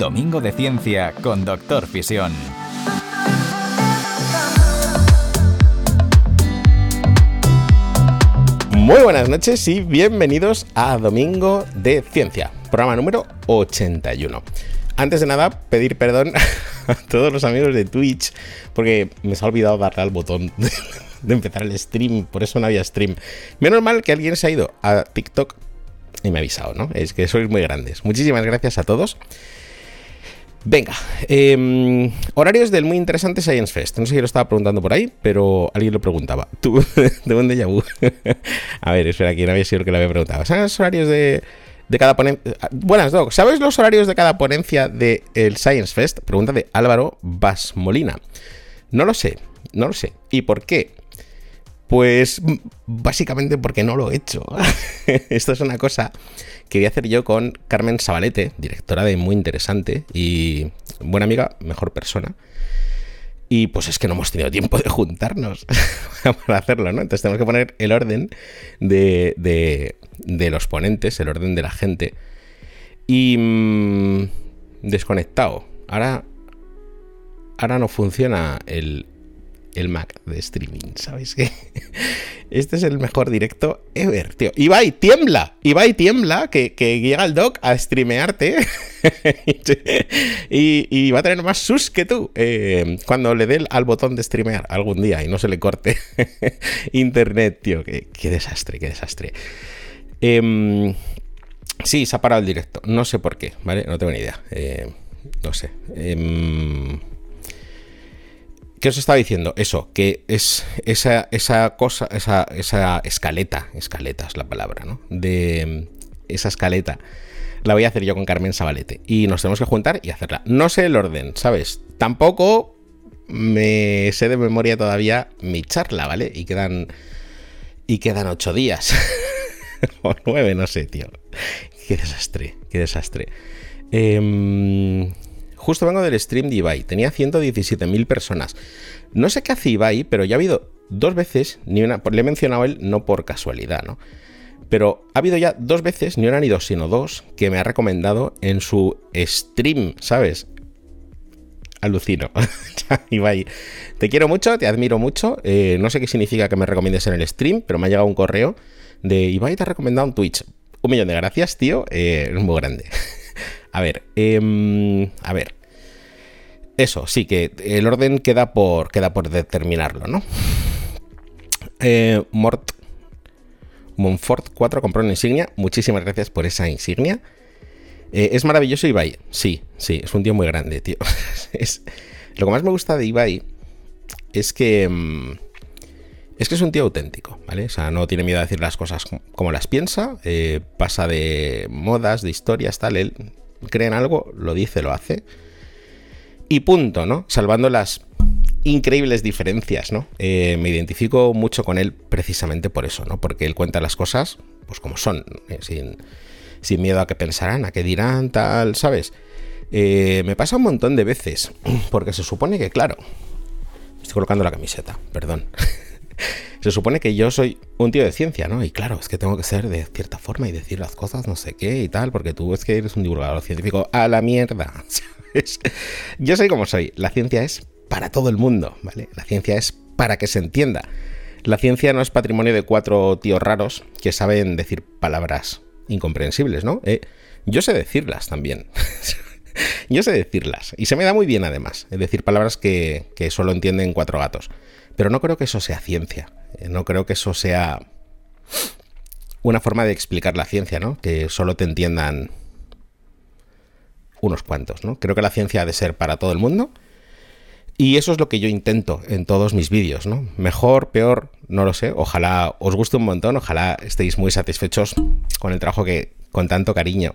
Domingo de Ciencia con Doctor Fisión. Muy buenas noches y bienvenidos a Domingo de Ciencia, programa número 81. Antes de nada, pedir perdón a todos los amigos de Twitch porque me se ha olvidado darle al botón de empezar el stream, por eso no había stream. Menos mal que alguien se ha ido a TikTok y me ha avisado, ¿no? Es que sois muy grandes. Muchísimas gracias a todos. Venga, em, horarios del muy interesante Science Fest. No sé si lo estaba preguntando por ahí, pero alguien lo preguntaba. ¿Tú de dónde ya? A ver, espera, ¿quién había sido el que lo había preguntado? ¿Sabes los horarios de, cada ponencia? Buenas, Doc. ¿Sabes los horarios de cada ponencia del Science Fest? Pregunta de Álvaro Basmolina. No lo sé, no lo sé. ¿Y por qué? Pues básicamente porque no lo he hecho. Esto es una cosa que voy a hacer yo con Carmen Sabalete, directora de Muy Interesante y buena amiga, mejor persona. Y pues es que no hemos tenido tiempo de juntarnos para hacerlo, ¿no? Entonces tenemos que poner el orden de, de, los ponentes, el orden de la gente. Y mm, desconectado. Ahora, ahora no funciona el, el Mac de streaming, ¿sabéis qué? Este es el mejor directo ever, tío. Ibai, tiembla, Ibai, tiembla, que, que llega el doc a streamearte y, va a tener más sus que tú eh, cuando le dé al botón de streamear algún día y no se le corte internet, tío. Qué, desastre, qué desastre. Em, sí, se ha parado el directo. No sé por qué, ¿vale? No tengo ni idea. Eh, no sé. ¿Qué os estaba diciendo? Eso, que es esa, cosa, esa, esa escaleta, escaleta es la palabra, ¿no? De esa escaleta la voy a hacer yo con Carmen Sabalete. Y nos tenemos que juntar y hacerla. No sé el orden, ¿sabes? Tampoco me sé de memoria todavía mi charla, ¿vale? Y quedan. Y quedan ocho días. o nueve, no sé, tío. Qué desastre, qué desastre. Eh, Justo vengo del stream de Ibai, tenía 117.000 personas. No sé qué hace Ibai, pero ya ha habido dos veces, ni una, le he mencionado él no por casualidad, ¿no? Pero ha habido ya dos veces, ni una ni dos, sino dos, que me ha recomendado en su stream, ¿sabes? Alucino. Ibai, te quiero mucho, te admiro mucho. Eh, no sé qué significa que me recomiendes en el stream, pero me ha llegado un correo de Ibai te ha recomendado un Twitch. Un millón de gracias, tío. Eh, es muy grande. A ver, em, a ver. Eso, sí, que el orden queda por, queda por determinarlo, ¿no? Eh, Mort, Monfort 4 compró una insignia. Muchísimas gracias por esa insignia. Eh, es maravilloso Ibai. Sí, sí, es un tío muy grande, tío. es, lo que más me gusta de Ibai es que... Em, es que es un tío auténtico, ¿vale? O sea, no tiene miedo a decir las cosas como las piensa, eh, pasa de modas, de historias, tal. Él cree en algo, lo dice, lo hace. Y punto, ¿no? Salvando las increíbles diferencias, ¿no? Eh, me identifico mucho con él precisamente por eso, ¿no? Porque él cuenta las cosas, pues como son, eh, sin, sin, miedo a que pensarán, a que dirán, tal, ¿sabes? Eh, me pasa un montón de veces, porque se supone que, claro, estoy colocando la camiseta, perdón. se supone que yo soy un tío de ciencia, ¿no? Y claro, es que tengo que ser de cierta forma y decir las cosas, no sé qué y tal, porque tú es que eres un divulgador científico a la mierda. Yo soy como soy. La ciencia es para todo el mundo, ¿vale? La ciencia es para que se entienda. La ciencia no es patrimonio de cuatro tíos raros que saben decir palabras incomprensibles, ¿no? Eh, yo sé decirlas también. yo sé decirlas. Y se me da muy bien además. Decir, palabras que solo entienden cuatro gatos. Pero no creo que eso sea ciencia. Eh, no creo que eso sea una forma de explicar la ciencia, ¿no? Que solo te entiendan unos cuantos, ¿no? Creo que la ciencia ha de ser para todo el mundo. Y eso es lo que yo intento en todos mis vídeos, ¿no? Mejor, peor, no lo sé. Ojalá os guste un montón, ojalá estéis muy satisfechos con el trabajo que con tanto cariño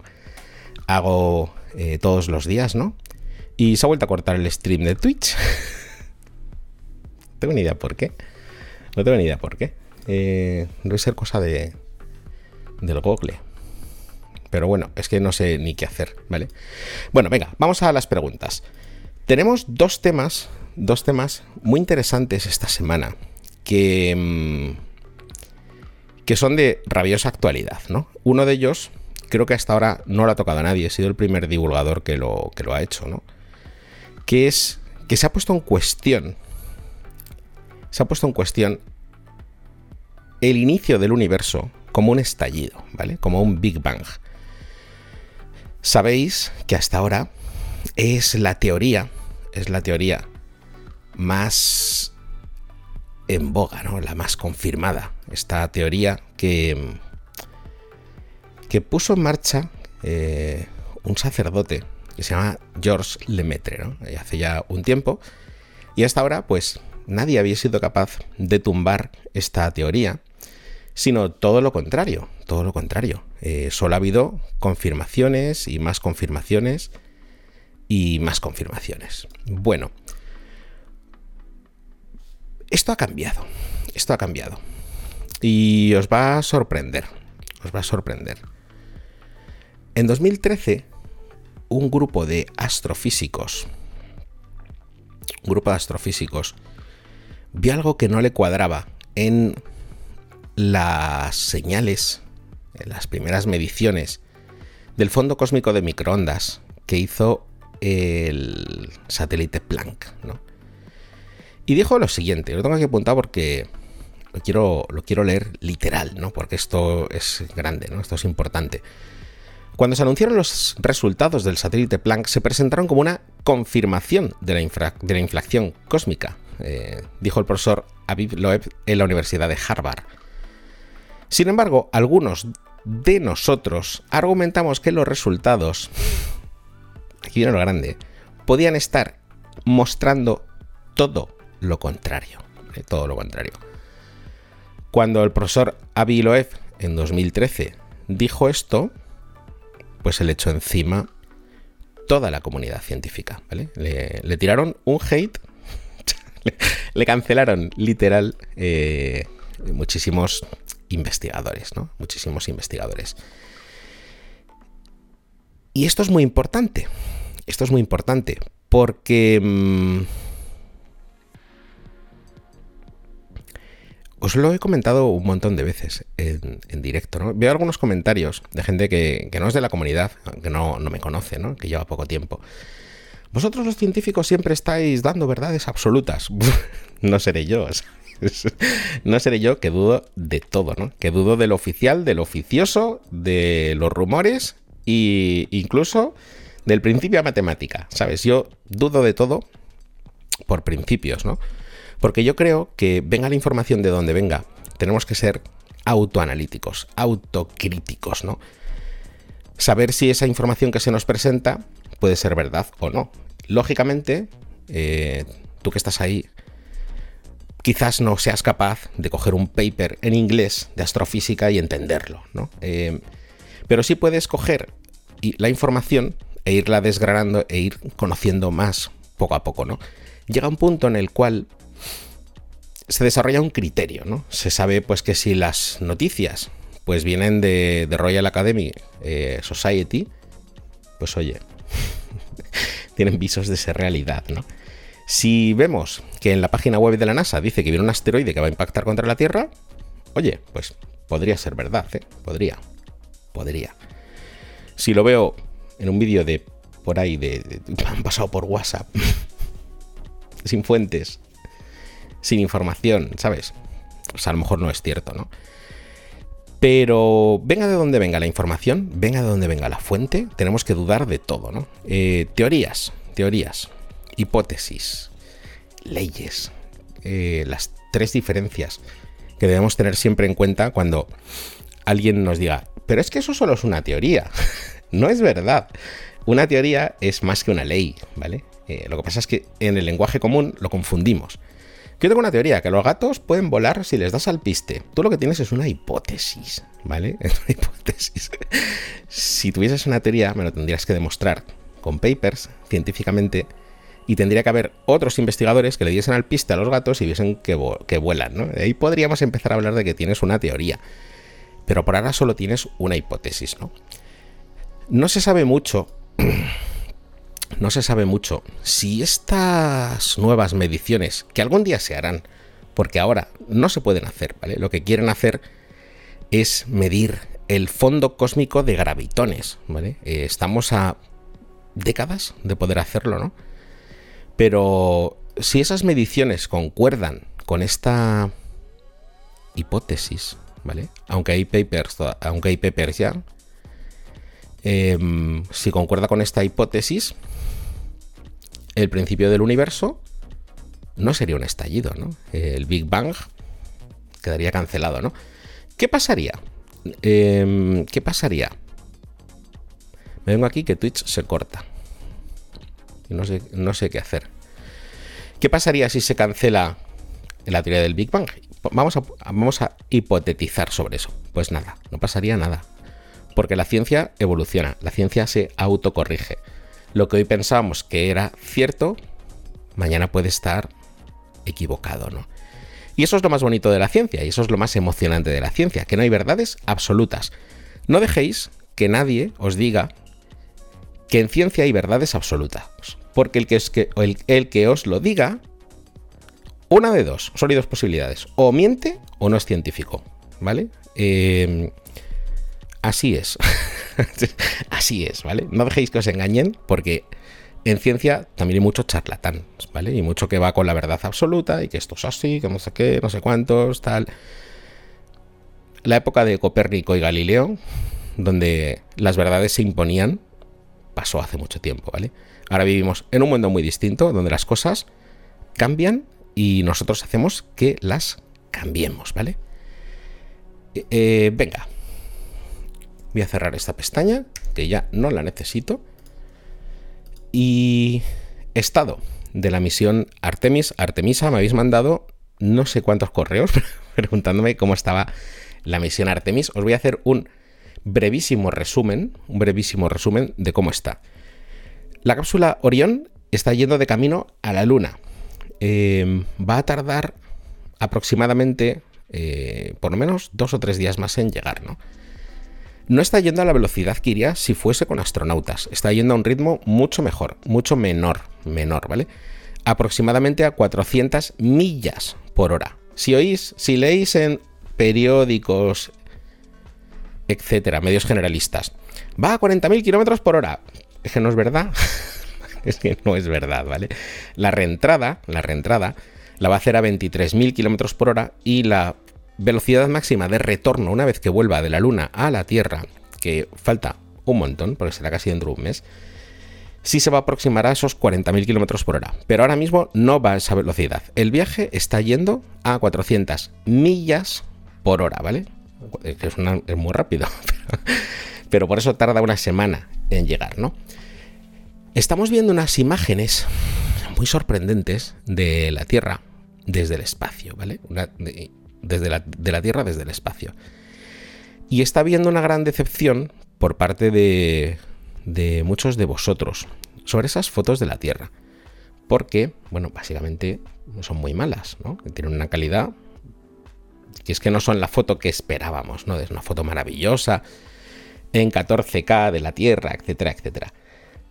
hago eh, todos los días, ¿no? Y se ha vuelto a cortar el stream de Twitch. no tengo ni idea por qué. No tengo ni idea por qué. Eh, debe ser cosa de del Google. Pero bueno, es que no sé ni qué hacer, ¿vale? Bueno, venga, vamos a las preguntas. Tenemos dos temas, dos temas muy interesantes esta semana que, mm, que son de rabiosa actualidad, ¿no? Uno de ellos, creo que hasta ahora no lo ha tocado a nadie, he sido el primer divulgador que lo, que lo ha hecho, ¿no? Que es que se ha puesto en cuestión, se ha puesto en cuestión el inicio del universo como un estallido, ¿vale? Como un Big Bang. Sabéis que hasta ahora es la teoría, es la teoría más en boga, ¿no? La más confirmada. Esta teoría que, que puso en marcha eh, un sacerdote que se llama Georges Lemaitre, ¿no? Hace ya un tiempo. Y hasta ahora, pues, nadie había sido capaz de tumbar esta teoría sino todo lo contrario, todo lo contrario. Eh, solo ha habido confirmaciones y más confirmaciones y más confirmaciones. Bueno, esto ha cambiado, esto ha cambiado. Y os va a sorprender, os va a sorprender. En 2013, un grupo de astrofísicos, un grupo de astrofísicos, vio algo que no le cuadraba en las señales, las primeras mediciones del fondo cósmico de microondas que hizo el satélite Planck. Y dijo lo siguiente, lo tengo que apuntar porque lo quiero, lo quiero leer literal, ¿no? porque esto es grande, ¿no? esto es importante. Cuando se anunciaron los resultados del satélite Planck, se presentaron como una confirmación de la, de la inflación cósmica, eh, dijo el profesor Aviv Loeb en la Universidad de Harvard. Sin embargo, algunos de nosotros argumentamos que los resultados, aquí viene lo grande, podían estar mostrando todo lo contrario. Eh, todo lo contrario. Cuando el profesor Avi Loeb en 2013 dijo esto, pues se le echó encima toda la comunidad científica. Le, tiraron un hate, le, cancelaron literal eh, muchísimos investigadores, ¿no? Muchísimos investigadores. Y esto es muy importante. Esto es muy importante porque... Mm, os lo he comentado un montón de veces en, directo, ¿no? Veo algunos comentarios de gente que, no es de la comunidad, que no, no me conoce, ¿no? Que lleva poco tiempo. Vosotros los científicos siempre estáis dando verdades absolutas. no seré yo. no seré yo que dudo de todo, ¿no? Que dudo del oficial, del oficioso, de los rumores e incluso del principio a matemática, ¿sabes? Yo dudo de todo por principios, ¿no? Porque yo creo que venga la información de donde venga, tenemos que ser autoanalíticos, autocríticos, ¿no? Saber si esa información que se nos presenta puede ser verdad o no. Lógicamente, eh, tú que estás ahí quizás no seas capaz de coger un paper en inglés de astrofísica y entenderlo, ¿no? Eh, pero sí puedes coger la información e irla desgranando e ir conociendo más poco a poco, ¿no? Llega un punto en el cual se desarrolla un criterio, ¿no? Se sabe pues que si las noticias pues vienen de, Royal Academy eh, Society, pues oye, tienen visos de ser realidad, ¿no? Si vemos que en la página web de la NASA dice que viene un asteroide que va a impactar contra la Tierra, oye, pues podría ser verdad, ¿eh? Podría. Podría. Si lo veo en un vídeo de por ahí, de, han pasado por WhatsApp, sin fuentes, sin información, ¿sabes? Pues a lo mejor no es cierto, ¿no? Pero venga de donde venga la información, venga de donde venga la fuente, tenemos que dudar de todo, ¿no? Eh, teorías, teorías hipótesis, leyes, eh, las tres diferencias que debemos tener siempre en cuenta cuando alguien nos diga, pero es que eso solo es una teoría, no es verdad. Una teoría es más que una ley, ¿vale? Eh, lo que pasa es que en el lenguaje común lo confundimos. Yo tengo una teoría, que los gatos pueden volar si les das al piste. Tú lo que tienes es una hipótesis, ¿vale? Es una hipótesis. si tuvieses una teoría, me lo tendrías que demostrar con papers, científicamente, y tendría que haber otros investigadores que le diesen al piste a los gatos y viesen que, vuelan, ¿no? ahí podríamos empezar a hablar de que tienes una teoría. Pero por ahora solo tienes una hipótesis, ¿no? No se sabe mucho. no se sabe mucho si estas nuevas mediciones, que algún día se harán, porque ahora no se pueden hacer, ¿vale? Lo que quieren hacer es medir el fondo cósmico de gravitones, ¿vale? Eh, estamos a décadas de poder hacerlo, ¿no? Pero si esas mediciones concuerdan con esta hipótesis, ¿vale? Aunque hay papers, aunque hay papers ya, em, si concuerda con esta hipótesis, el principio del universo no sería un estallido, ¿no? El Big Bang quedaría cancelado, ¿no? ¿Qué pasaría? Em, ¿Qué pasaría? Me vengo aquí que Twitch se corta. No sé, no sé qué hacer. ¿Qué pasaría si se cancela la teoría del Big Bang? Vamos a, vamos a hipotetizar sobre eso. Pues nada, no pasaría nada. Porque la ciencia evoluciona, la ciencia se autocorrige. Lo que hoy pensábamos que era cierto, mañana puede estar equivocado, ¿no? Y eso es lo más bonito de la ciencia, y eso es lo más emocionante de la ciencia, que no hay verdades absolutas. No dejéis que nadie os diga que en ciencia hay verdades absolutas. Porque el que, es que, el, que os lo diga, una de dos, hay dos posibilidades. O miente o no es científico. ¿Vale? Em, así es. así es, ¿vale? No dejéis que os engañen porque en ciencia también hay mucho charlatán, ¿vale? Y mucho que va con la verdad absoluta y que esto es así, que no sé qué, no sé cuántos, tal. La época de Copérnico y Galileo, donde las verdades se imponían, pasó hace mucho tiempo, ¿vale? Ahora vivimos en un mundo muy distinto, donde las cosas cambian y nosotros hacemos que las cambiemos, ¿vale? Eh, eh, venga, voy a cerrar esta pestaña, que ya no la necesito. Y estado de la misión Artemis, Artemisa, me habéis mandado no sé cuántos correos preguntándome cómo estaba la misión Artemis. Os voy a hacer un brevísimo resumen, un brevísimo resumen de cómo está. La cápsula Orión está yendo de camino a la Luna. Em, va a tardar aproximadamente, eh, por lo menos dos o tres días más en llegar, ¿no? No está yendo a la velocidad que iría si fuese con astronautas. Está yendo a un ritmo mucho mejor, mucho menor, menor, ¿vale? Aproximadamente a 400 millas por hora. Si oís, si leéis en periódicos, etcétera, medios generalistas. Va a 40.000 kilómetros por hora. Es que no es verdad. es que no es verdad, ¿vale? La reentrada, la reentrada, la va a hacer a 23.000 kilómetros por hora y la velocidad máxima de retorno una vez que vuelva de la Luna a la Tierra, que falta un montón, porque será casi dentro de un mes, sí se va a aproximar a esos 40.000 kilómetros por hora. Pero ahora mismo no va a esa velocidad. El viaje está yendo a 400 millas por hora, ¿vale? es, muy rápido, pero, por eso tarda una semana en llegar, ¿no? Estamos viendo unas imágenes muy sorprendentes de la Tierra desde el espacio, ¿vale? Desde la, de la Tierra desde el espacio. Y está habiendo una gran decepción por parte de, de muchos de vosotros sobre esas fotos de la Tierra. Porque, bueno, básicamente son muy malas, ¿no? Tienen una calidad y es que no son la foto que esperábamos, ¿no? Es una foto maravillosa, en 14K de la Tierra, etcétera, etcétera.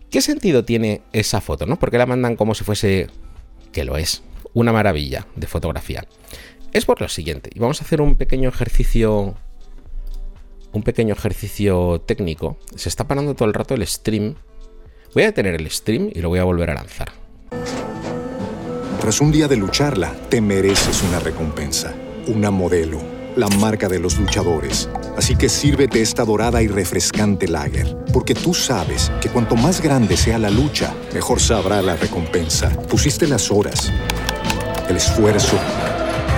¿Qué sentido tiene esa foto, no? Porque la mandan como si fuese, que lo es, una maravilla de fotografía. Es por lo siguiente, y vamos a hacer un pequeño ejercicio, un pequeño ejercicio técnico. Se está parando todo el rato el stream. Voy a detener el stream y lo voy a volver a lanzar. Tras un día de lucharla, te mereces una recompensa una modelo, la marca de los luchadores. Así que sírvete esta dorada y refrescante lager, porque tú sabes que cuanto más grande sea la lucha, mejor sabrá la recompensa. Pusiste las horas, el esfuerzo,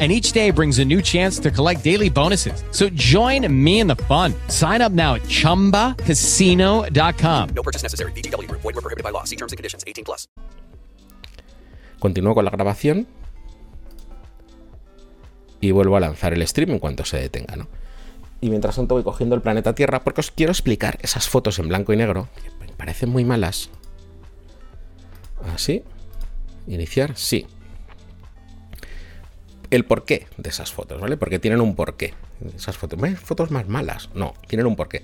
And each day brings a new chance to collect daily bonuses. So join me in the fun. Sign up now at chumbacasino.com. No purchase necessary. VGW Group. Void were prohibited by law. See terms and conditions. 18 plus. Continúo con la grabación y vuelvo a lanzar el stream en cuanto se detenga, ¿no? Y mientras tanto voy cogiendo el planeta Tierra porque os quiero explicar esas fotos en blanco y negro que me parecen muy malas. Así. Iniciar, sí. El porqué de esas fotos, ¿vale? Porque tienen un porqué. Esas fotos, fotos más malas. No, tienen un porqué.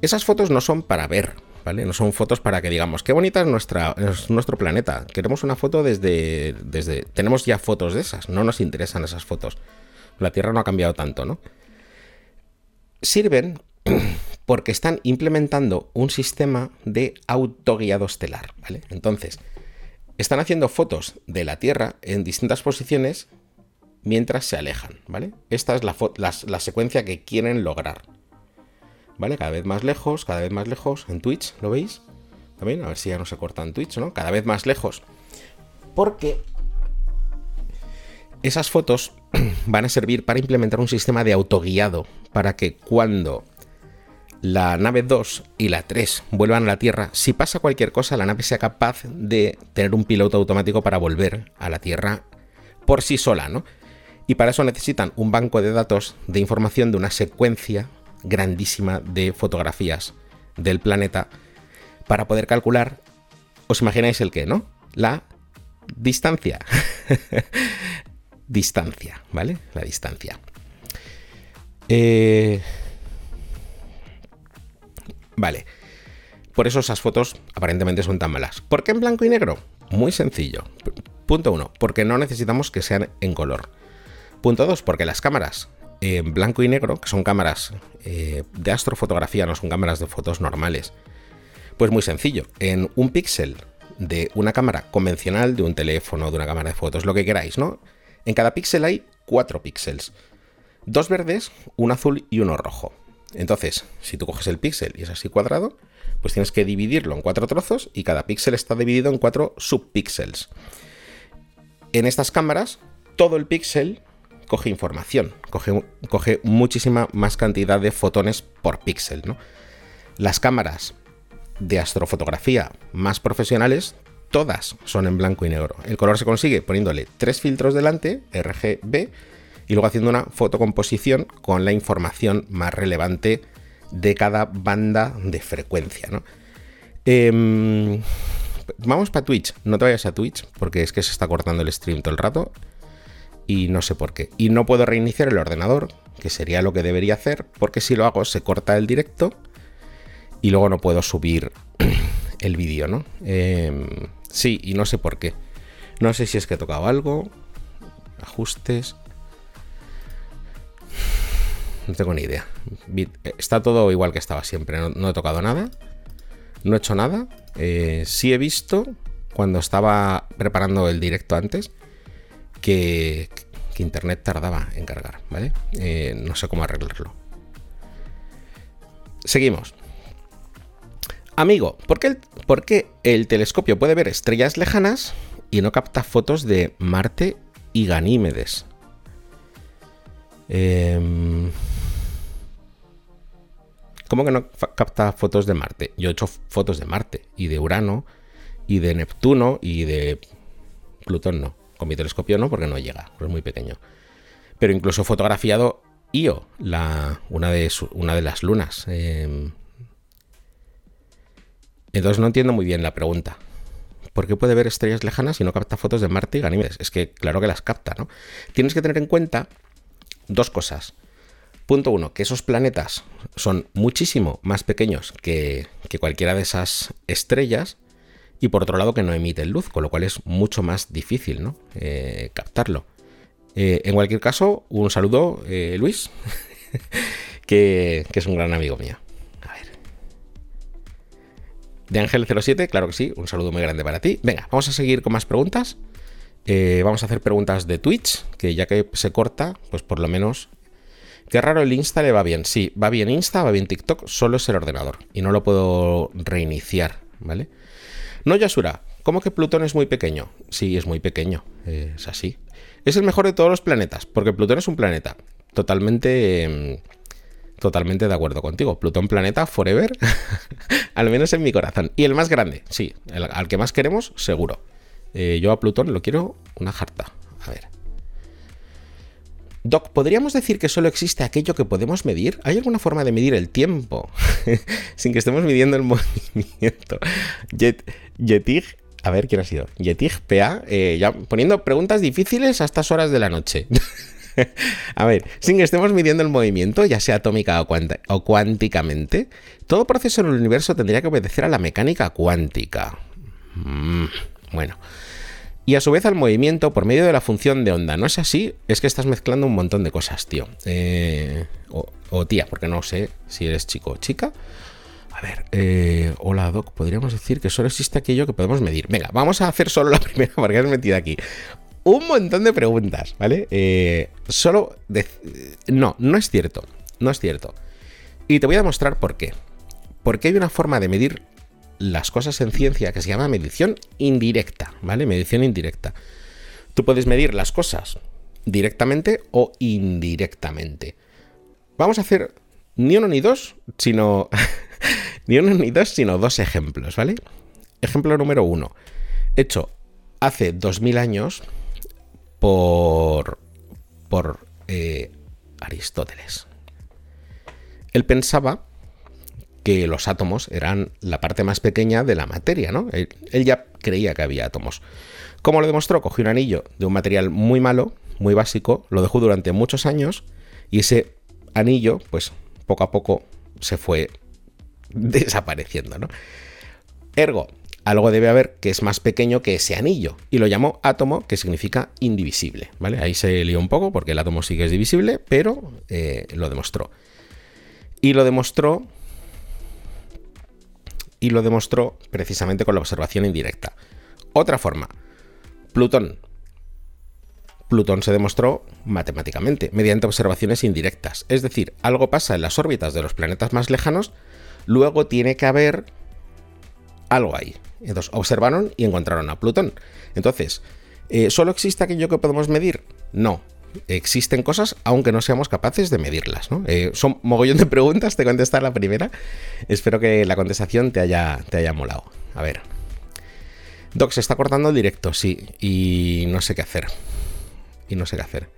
Esas fotos no son para ver, ¿vale? No son fotos para que digamos, qué bonita es, nuestra, es nuestro planeta. Queremos una foto desde, desde... Tenemos ya fotos de esas, no nos interesan esas fotos. La Tierra no ha cambiado tanto, ¿no? Sirven porque están implementando un sistema de autoguiado estelar, ¿vale? Entonces, están haciendo fotos de la Tierra en distintas posiciones mientras se alejan, ¿vale? Esta es la, secuencia que quieren lograr. ¿vale? Cada vez más lejos, cada vez más lejos. En Twitch, ¿lo veis? También, a ver si ya no se corta en Twitch, ¿no? Cada vez más lejos. Porque esas fotos van a servir para implementar un sistema de autoguiado para que cuando la nave 2 y la 3 vuelvan a la Tierra, si pasa cualquier cosa, la nave sea capaz de tener un piloto automático para volver a la Tierra por sí sola, ¿no? Y para eso necesitan un banco de datos de información de una secuencia grandísima de fotografías del planeta para poder calcular, os imagináis el qué, ¿no? La distancia. distancia, ¿vale? La distancia. Eh... Vale. Por eso esas fotos aparentemente son tan malas. ¿Por qué en blanco y negro? Muy sencillo. Punto uno, porque no necesitamos que sean en color. Punto dos, porque las cámaras en blanco y negro, que son cámaras eh, de astrofotografía, no son cámaras de fotos normales. Pues muy sencillo, en un píxel de una cámara convencional, de un teléfono, de una cámara de fotos, lo que queráis, ¿no? En cada píxel hay cuatro píxeles. Dos verdes, un azul y uno rojo. Entonces, si tú coges el píxel y es así cuadrado, pues tienes que dividirlo en cuatro trozos y cada píxel está dividido en cuatro subpíxeles. En estas cámaras, todo el píxel coge información, coge, muchísima más cantidad de fotones por píxel. ¿no? Las cámaras de astrofotografía más profesionales, todas son en blanco y negro. El color se consigue poniéndole tres filtros delante, RGB, y luego haciendo una fotocomposición con la información más relevante de cada banda de frecuencia. ¿no? Eh, vamos para Twitch. No te vayas a Twitch porque es que se está cortando el stream todo el rato y no sé por qué. Y no puedo reiniciar el ordenador, que sería lo que debería hacer, porque si lo hago se corta el directo y luego no puedo subir el vídeo, ¿no? Eh, sí, y no sé por qué. No sé si es que he tocado algo, ajustes. No tengo ni idea. Está todo igual que estaba siempre. No, no he tocado nada. No he hecho nada. Eh, sí he visto cuando estaba preparando el directo antes que, Internet tardaba en cargar, ¿vale? Eh, no sé cómo arreglarlo. Seguimos. Amigo, ¿por qué, el, ¿por qué, el, telescopio puede ver estrellas lejanas y no capta fotos de Marte y Ganímedes? Eh, ¿Cómo que no capta fotos de Marte? Yo he hecho fotos de Marte y de Urano y de Neptuno y de Plutón no. Con mi telescopio no, porque no llega, es muy pequeño. Pero incluso he fotografiado Io, la, una, de las lunas. Eh, entonces no entiendo muy bien la pregunta. ¿Por qué puede ver estrellas lejanas y no capta fotos de Marte y Ganímedes? Es que claro que las capta, ¿no? Tienes que tener en cuenta dos cosas. Punto uno, que esos planetas son muchísimo más pequeños que, que cualquiera de esas estrellas y por otro lado que no emiten luz, con lo cual es mucho más difícil ¿no? eh, captarlo. Eh, en cualquier caso, un saludo, eh, Luis, que, que, es un gran amigo mío. A ver. De Ángel07, claro que sí, un saludo muy grande para ti. Venga, vamos a seguir con más preguntas. Vamos a hacer preguntas de Twitch, que ya que se corta, pues por lo menos... Qué raro el Insta le va bien. Sí, va bien Insta, va bien TikTok, solo es el ordenador. Y no lo puedo reiniciar, ¿vale? No, Yasura, ¿cómo que Plutón es muy pequeño? Sí, es muy pequeño, es así. Es el mejor de todos los planetas, porque Plutón es un planeta. Totalmente... Em, totalmente de acuerdo contigo. Plutón planeta forever, al menos en mi corazón. Y el más grande, sí, al que más queremos, seguro. Eh, yo a Plutón lo quiero una jarta. A ver. Doc, ¿podríamos decir que solo existe aquello que podemos medir? ¿Hay alguna forma de medir el tiempo sin que estemos midiendo el movimiento? Jet, Yetig, a ver quién ha sido. Yetig PA, eh, ya poniendo preguntas difíciles a estas horas de la noche. a ver, sin que estemos midiendo el movimiento, ya sea atómica o, cuánticamente, todo proceso en el universo tendría que obedecer a la mecánica cuántica. Mm, bueno y a su vez al movimiento por medio de la función de onda. ¿No es así? Es que estás mezclando un montón de cosas, tío. Eh, o, tía, porque no sé si eres chico o chica. A ver, eh, hola Doc, podríamos decir que solo existe aquello que podemos medir. Venga, vamos a hacer solo la primera porque has metido aquí. Un montón de preguntas, ¿vale? Eh, solo... No, no es cierto. No es cierto. Y te voy a demostrar por qué. Porque hay una forma de medir las cosas en ciencia que se llama medición indirecta, ¿vale? Medición indirecta. Tú puedes medir las cosas directamente o indirectamente. Vamos a hacer ni uno ni dos, sino ni uno ni dos, sino dos ejemplos, ¿vale? Ejemplo número uno, hecho hace 2000 años por por eh, Aristóteles. Él pensaba que los átomos eran la parte más pequeña de la materia, ¿no? Él, ya creía que había átomos. ¿Cómo lo demostró? Cogió un anillo de un material muy malo, muy básico, lo dejó durante muchos años y ese anillo, pues poco a poco se fue desapareciendo, ¿no? Ergo, algo debe haber que es más pequeño que ese anillo y lo llamó átomo, que significa indivisible, ¿vale? Ahí se lió un poco porque el átomo sí que es divisible, pero eh, lo demostró. Y lo demostró y lo demostró precisamente con la observación indirecta. Otra forma, Plutón. Plutón se demostró matemáticamente, mediante observaciones indirectas. Es decir, algo pasa en las órbitas de los planetas más lejanos, luego tiene que haber algo ahí. Entonces observaron y encontraron a Plutón. Entonces, eh, ¿solo existe aquello que podemos medir? No, existen cosas aunque no seamos capaces de medirlas. ¿no? Eh, son mogollón de preguntas, te contestar la primera. Espero que la contestación te haya, te haya molado. A ver. Doc, se está cortando el directo, sí, y no sé qué hacer. Y no sé qué hacer.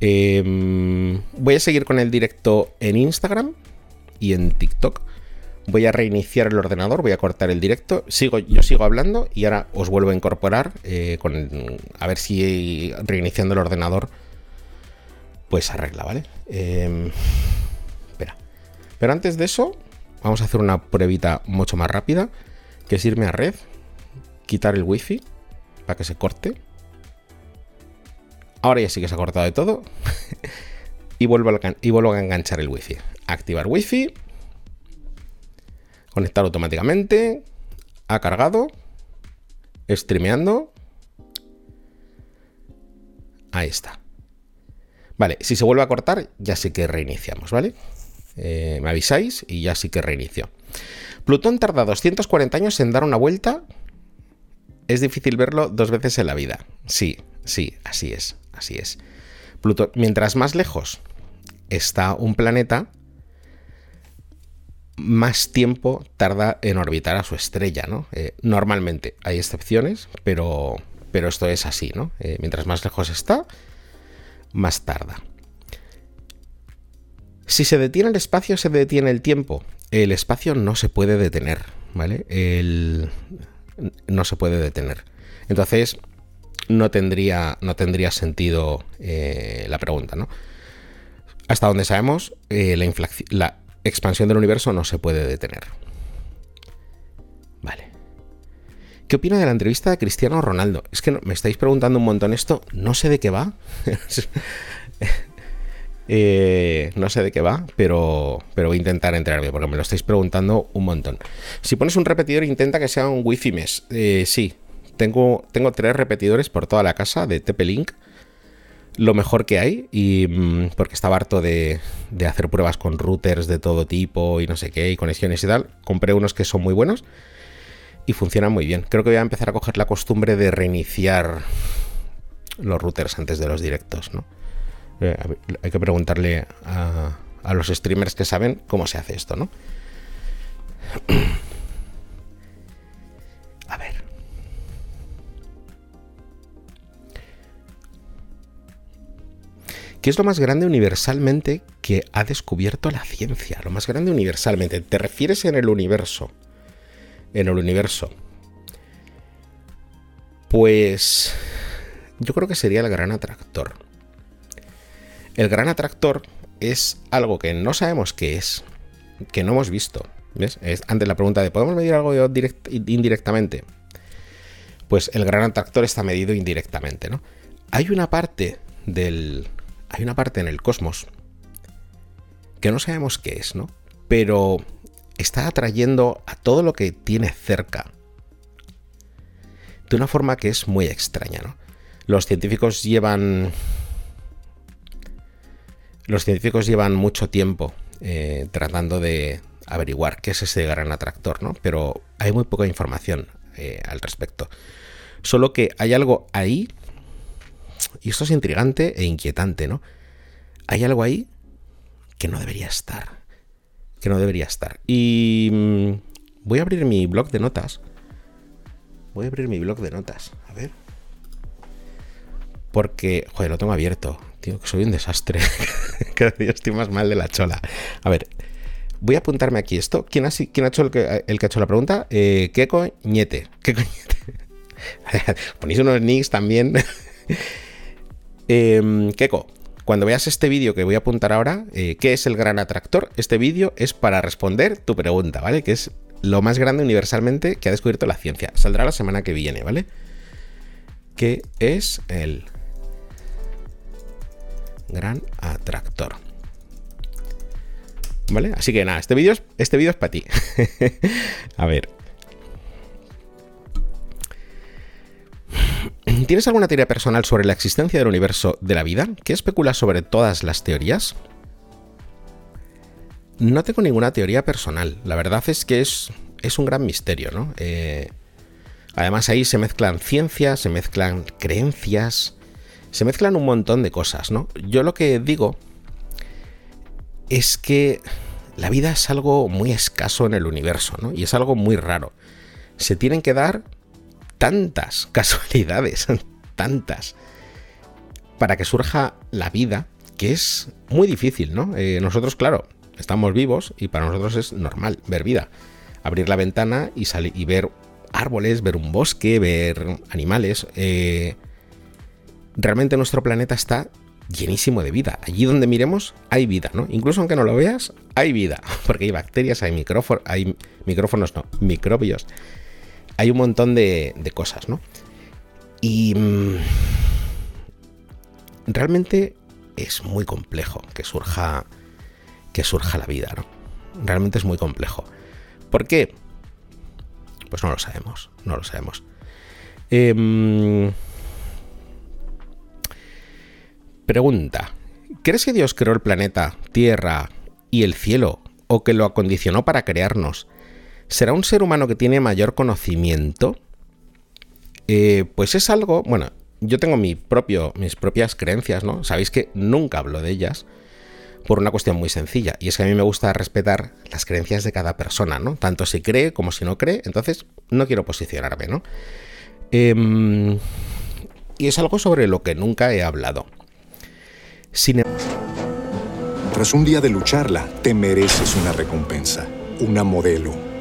Em, voy a seguir con el directo en Instagram y en TikTok. Voy a reiniciar el ordenador, voy a cortar el directo. Sigo, yo sigo hablando y ahora os vuelvo a incorporar eh, a ver si reiniciando el ordenador pues arregla, ¿vale? Em, espera. Pero antes de eso, vamos a hacer una pruebita mucho más rápida, que es irme a red, quitar el wifi para que se corte. Ahora ya sí que se ha cortado de todo. y, vuelvo a, y vuelvo a enganchar el wifi. Activar wifi. Conectar automáticamente. Ha cargado. Streameando. Ahí está. Vale, si se vuelve a cortar, ya sí que reiniciamos, ¿vale? Eh, me avisáis y ya sí que reinicio. Plutón tarda 240 años en dar una vuelta. Es difícil verlo dos veces en la vida. Sí, sí, así es, así es. Plutón, mientras más lejos está un planeta, más tiempo tarda en orbitar a su estrella, ¿no? Eh, normalmente hay excepciones, pero, pero esto es así, ¿no? Eh, mientras más lejos está, más tarda. Si se detiene el espacio, se detiene el tiempo. El espacio no se puede detener, ¿vale? El... No se puede detener. Entonces, no tendría, no tendría sentido eh, la pregunta, ¿no? Hasta donde sabemos, eh, la, la expansión del universo no se puede detener. ¿Qué opina de la entrevista de Cristiano Ronaldo? Es que me estáis preguntando un montón esto, no sé de qué va. Eh, no sé de qué va, pero, pero voy a intentar enterarme porque me lo estáis preguntando un montón. Si pones un repetidor, intenta que sea un Wi-Fi mesh. Eh, sí, tengo, tengo tres repetidores por toda la casa de TP-Link. Lo mejor que hay, y mm, porque estaba harto de, de hacer pruebas con routers de todo tipo y no sé qué, y conexiones y tal. Compré unos que son muy buenos y funcionan muy bien. Creo que voy a empezar a coger la costumbre de reiniciar los routers antes de los directos, ¿no? Eh, hay que preguntarle a, a, los streamers que saben cómo se hace esto, ¿no? A ver. ¿Qué es lo más grande universalmente que ha descubierto la ciencia? Lo más grande universalmente. ¿Te refieres en el universo? En el universo. Pues yo creo que sería el gran atractor. El gran atractor es algo que no sabemos qué es, que no hemos visto. ¿Ves? Es antes la pregunta de ¿podemos medir algo direct, indirectamente? Pues el gran atractor está medido indirectamente, ¿no? Hay una parte del. Hay una parte en el cosmos que no sabemos qué es, ¿no? Pero está atrayendo a todo lo que tiene cerca. De una forma que es muy extraña, ¿no? Los científicos llevan los científicos llevan mucho tiempo eh, tratando de averiguar qué es ese gran atractor, ¿no? Pero hay muy poca información eh, al respecto. Solo que hay algo ahí, y esto es intrigante e inquietante, ¿no? Hay algo ahí que no debería estar. Que no debería estar. Y mmm, voy a abrir mi blog de notas. Voy a abrir mi blog de notas. A ver. Porque, joder, lo tengo abierto. Tío, que soy un desastre. Cada día estoy más mal de la chola. A ver, voy a apuntarme aquí esto. ¿Quién ha, quién ha hecho el que, ha hecho la pregunta? Eh, ¿Qué coñete? ¿Qué coñete? Ponéis unos nicks también. eh, Keko, cuando veas este vídeo que voy a apuntar ahora, eh, ¿qué es el gran atractor? Este vídeo es para responder tu pregunta, ¿vale? Que es lo más grande universalmente que ha descubierto la ciencia. Saldrá la semana que viene, ¿vale? ¿Qué es el gran atractor. ¿Vale? Así que nada, este vídeo es, este es para ti. a ver. ¿Tienes alguna teoría personal sobre la existencia del universo de la vida? ¿Qué especulas sobre todas las teorías? No tengo ninguna teoría personal. La verdad es que es, es un gran misterio, ¿no? Eh, además ahí se mezclan ciencias, se mezclan creencias, se mezclan un montón de cosas, ¿no? Yo lo que digo es que la vida es algo muy escaso en el universo, ¿no? Y es algo muy raro. Se tienen que dar tantas casualidades, tantas, para que surja la vida, que es muy difícil, ¿no? Eh, nosotros, claro, estamos vivos y para nosotros es normal ver vida. Abrir la ventana y, salir, y ver árboles, ver un bosque, ver animales. Eh, realmente nuestro planeta está llenísimo de vida. Allí donde miremos hay vida, ¿no? Incluso aunque no lo veas, hay vida, porque hay bacterias, hay micrófonos, hay micrófonos, no, microbios. Hay un montón de, cosas, ¿no? Y mmm, realmente es muy complejo que surja que surja la vida, ¿no? Realmente es muy complejo. ¿Por qué? Pues no lo sabemos, no lo sabemos. Eh, Pregunta. ¿Crees que Dios creó el planeta, Tierra y el cielo, o que lo acondicionó para crearnos? ¿Será un ser humano que tiene mayor conocimiento? Eh, pues es algo, bueno, yo tengo mis propias creencias, ¿no? Sabéis que nunca hablo de ellas por una cuestión muy sencilla, y es que a mí me gusta respetar las creencias de cada persona, ¿no? Tanto si cree como si no cree, entonces no quiero posicionarme, ¿no? Eh, y es algo sobre lo que nunca he hablado. Sin... Tras un día de lucharla, te mereces una recompensa, una modelo,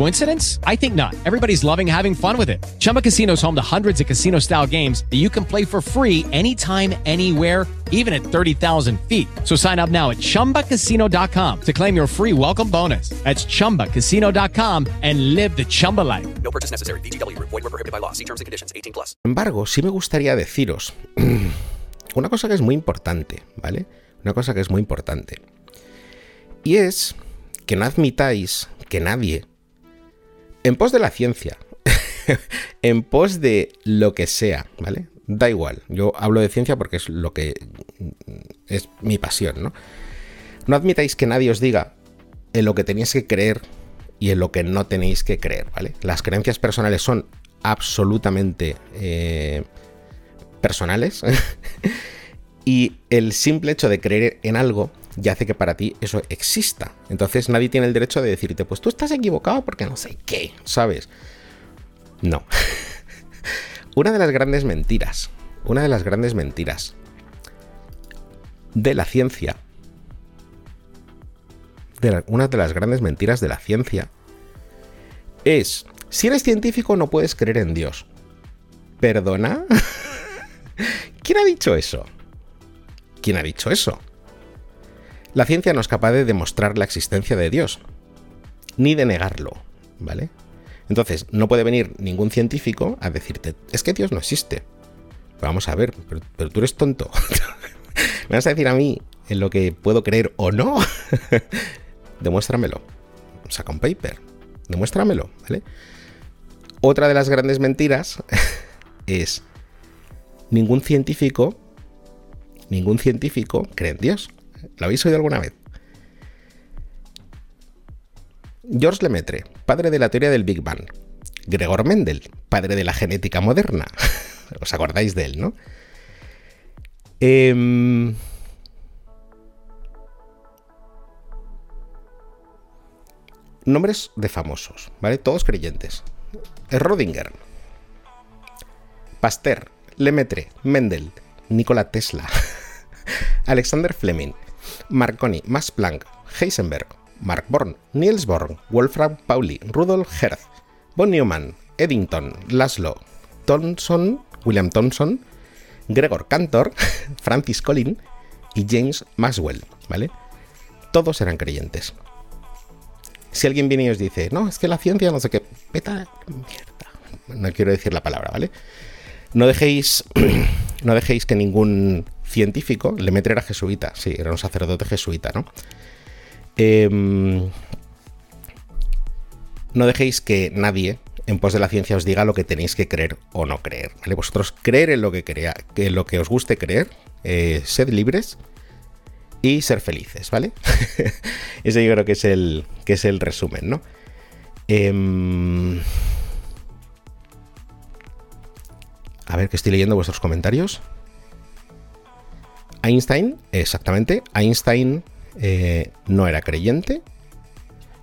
Coincidence? I think not. Everybody's loving having fun with it. Chumba Casino is home to hundreds of casino style games that you can play for free anytime, anywhere, even at 30,000 feet. So sign up now at chumbacasino.com to claim your free welcome bonus. That's chumbacasino.com and live the Chumba life. No purchase necessary. VGW Group. Void were prohibited by law. See terms and conditions. 18 plus. Sin embargo, sí me gustaría deciros una cosa que es muy importante, ¿vale? Una cosa que es muy importante. Y es que no admitáis que nadie, en pos de la ciencia, en pos de lo que sea, ¿vale? Da igual, yo hablo de ciencia porque es lo que es mi pasión, ¿no? No admitáis que nadie os diga en lo que tenéis que creer y en lo que no tenéis que creer, ¿vale? Las creencias personales son absolutamente eh, personales y el simple hecho de creer en algo ya hace que para ti eso exista. Entonces nadie tiene el derecho de decirte, pues tú estás equivocado porque no sé qué, ¿sabes? No. una de las grandes mentiras, una de las grandes mentiras de la ciencia, de una de las grandes mentiras de la ciencia es, si eres científico no puedes creer en Dios. ¿Perdona? ¿Quién ha dicho eso? ¿Quién ha dicho eso? La ciencia no es capaz de demostrar la existencia de Dios, ni de negarlo, ¿vale? Entonces, no puede venir ningún científico a decirte, es que Dios no existe. Vamos a ver, pero, tú eres tonto. ¿Me vas a decir a mí en lo que puedo creer o no? Demuéstramelo. Saca un paper. Demuéstramelo, ¿vale? Otra de las grandes mentiras es ningún científico, ningún científico cree en Dios. ¿Lo habéis oído alguna vez? Georges Lemaitre, padre de la teoría del Big Bang. Gregor Mendel, padre de la genética moderna. ¿Os acordáis de él, no? Em, nombres de famosos, ¿vale? Todos creyentes. Rodinger, Pasteur, Lemaitre, Mendel, Nikola Tesla, Alexander Fleming, Marconi, Max Planck, Heisenberg, Mark Born, Niels Bohr, Wolfram Pauli, Rudolf Hertz, von Neumann, Eddington, Laszlo, Thomson, William Thomson, Gregor Cantor, Francis Collin y James Maxwell, ¿vale? Todos eran creyentes. Si alguien viene y os dice, no, es que la ciencia no sé qué, peta mierda. No quiero decir la palabra, ¿vale? No dejéis, no dejéis que ningún científico, Lemaitre era jesuita, sí, era un sacerdote jesuita, ¿no? Em, no dejéis que nadie en pos de la ciencia os diga lo que tenéis que creer o no creer, ¿vale? Vosotros creer en lo que, crea, que lo que os guste creer, eh, sed libres y ser felices, ¿vale? Ese yo creo que es el, que es el resumen, ¿no? Em, a ver que estoy leyendo vuestros comentarios. Einstein, exactamente. Einstein eh, no era creyente.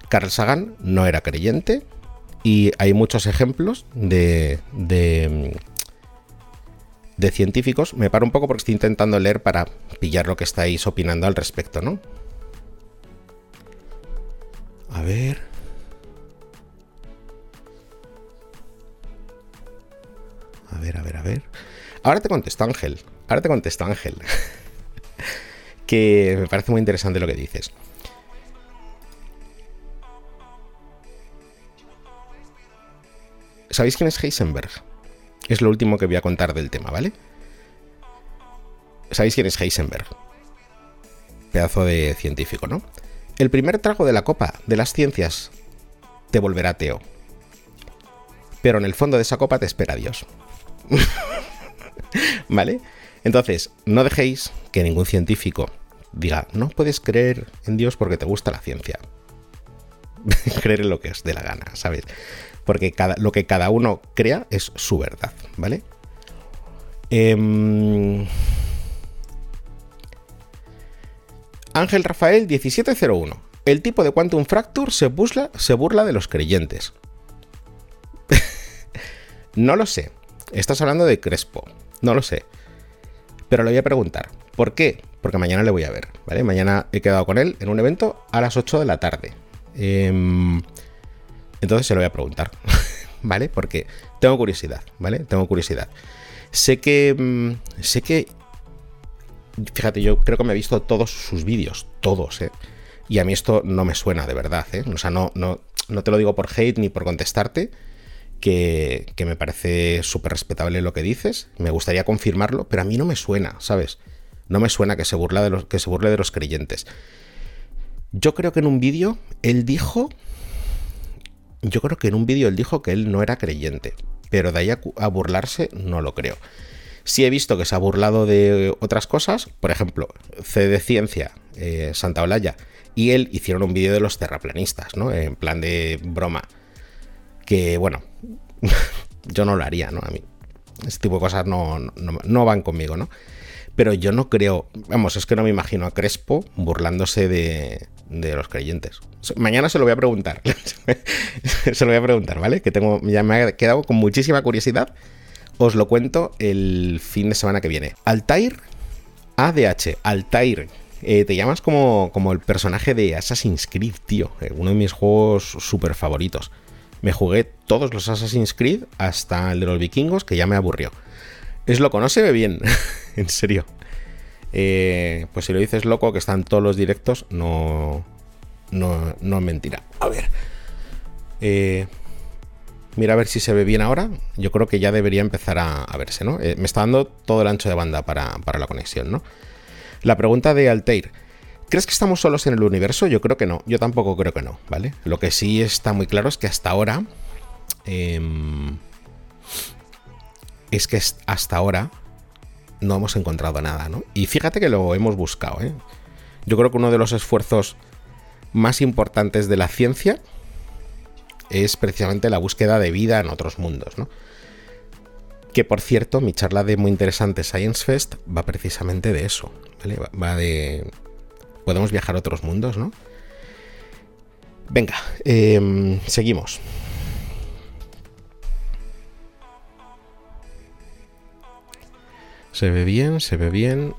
Carl Sagan no era creyente. Y hay muchos ejemplos de, de, de científicos. Me paro un poco porque estoy intentando leer para pillar lo que estáis opinando al respecto, ¿no? A ver. A ver, a ver, a ver. Ahora te contesto, Ángel. Ahora te contesto, Ángel. que me parece muy interesante lo que dices. ¿Sabéis quién es Heisenberg? Es lo último que voy a contar del tema, ¿vale? ¿Sabéis quién es Heisenberg? Pedazo de científico, ¿no? El primer trago de la copa de las ciencias te volverá ateo. Pero en el fondo de esa copa te espera Dios. ¿Vale? Entonces, no dejéis que ningún científico diga, no puedes creer en Dios porque te gusta la ciencia. creer en lo que os dé la gana, ¿sabes? Porque cada, lo que cada uno crea es su verdad, ¿vale? Em, Ángel Rafael 1701. El tipo de Quantum Fracture se se burla de los creyentes. no lo sé. estás hablando de Crespo. No lo sé. Pero le voy a preguntar. ¿Por qué? Porque mañana le voy a ver, ¿vale? Mañana he quedado con él en un evento a las 8 de la tarde. Em, entonces se lo voy a preguntar, ¿vale? Porque tengo curiosidad, ¿vale? Tengo curiosidad. Sé que. mm, Sé que. Fíjate, yo creo que me he visto todos sus vídeos, todos, ¿eh? Y a mí esto no me suena de verdad, ¿eh? O sea, no, no, no te lo digo por hate ni por contestarte, que, me parece súper respetable lo que dices. Me gustaría confirmarlo, pero a mí no me suena, ¿sabes? No me suena que se, burla de los, que se burle de los creyentes. Yo creo que en un vídeo él dijo. Yo creo que en un vídeo él dijo que él no era creyente. Pero de ahí a burlarse, no lo creo. Sí he visto que se ha burlado de otras cosas. Por ejemplo, C de Ciencia, eh, Santa Olaya. Y él hicieron un vídeo de los terraplanistas, ¿no? En plan de broma. Que bueno, yo no lo haría, ¿no? A mí. Este tipo de cosas no, no, van conmigo, ¿no? Pero yo no creo, vamos, es que no me imagino a Crespo burlándose de, de los creyentes. Mañana se lo voy a preguntar. se lo voy a preguntar, ¿vale? Que tengo, ya me ha quedado con muchísima curiosidad. Os lo cuento el fin de semana que viene. Altair ADH, Altair. Eh, te llamas como, como el personaje de Assassin's Creed, tío. Eh, uno de mis juegos súper favoritos. Me jugué todos los Assassin's Creed hasta el de los vikingos, que ya me aburrió. Es loco, no se ve bien. en serio. Eh, pues si lo dices loco, que están todos los directos, no. No, no es mentira. A ver. Eh, mira a ver si se ve bien ahora. Yo creo que ya debería empezar a, a verse, ¿no? Eh, me está dando todo el ancho de banda para, para la conexión, ¿no? La pregunta de Altair. ¿Crees que estamos solos en el universo? Yo creo que no. Yo tampoco creo que no, ¿vale? Lo que sí está muy claro es que hasta ahora. em, es que hasta ahora no hemos encontrado nada, ¿no? Y fíjate que lo hemos buscado, ¿eh? Yo creo que uno de los esfuerzos más importantes de la ciencia es precisamente la búsqueda de vida en otros mundos, ¿no? Que por cierto, mi charla de muy interesante Science Fest va precisamente de eso, ¿vale? Va- Va de... Podemos viajar a otros mundos, ¿no? Venga, em, seguimos. Se ve bien, se ve bien.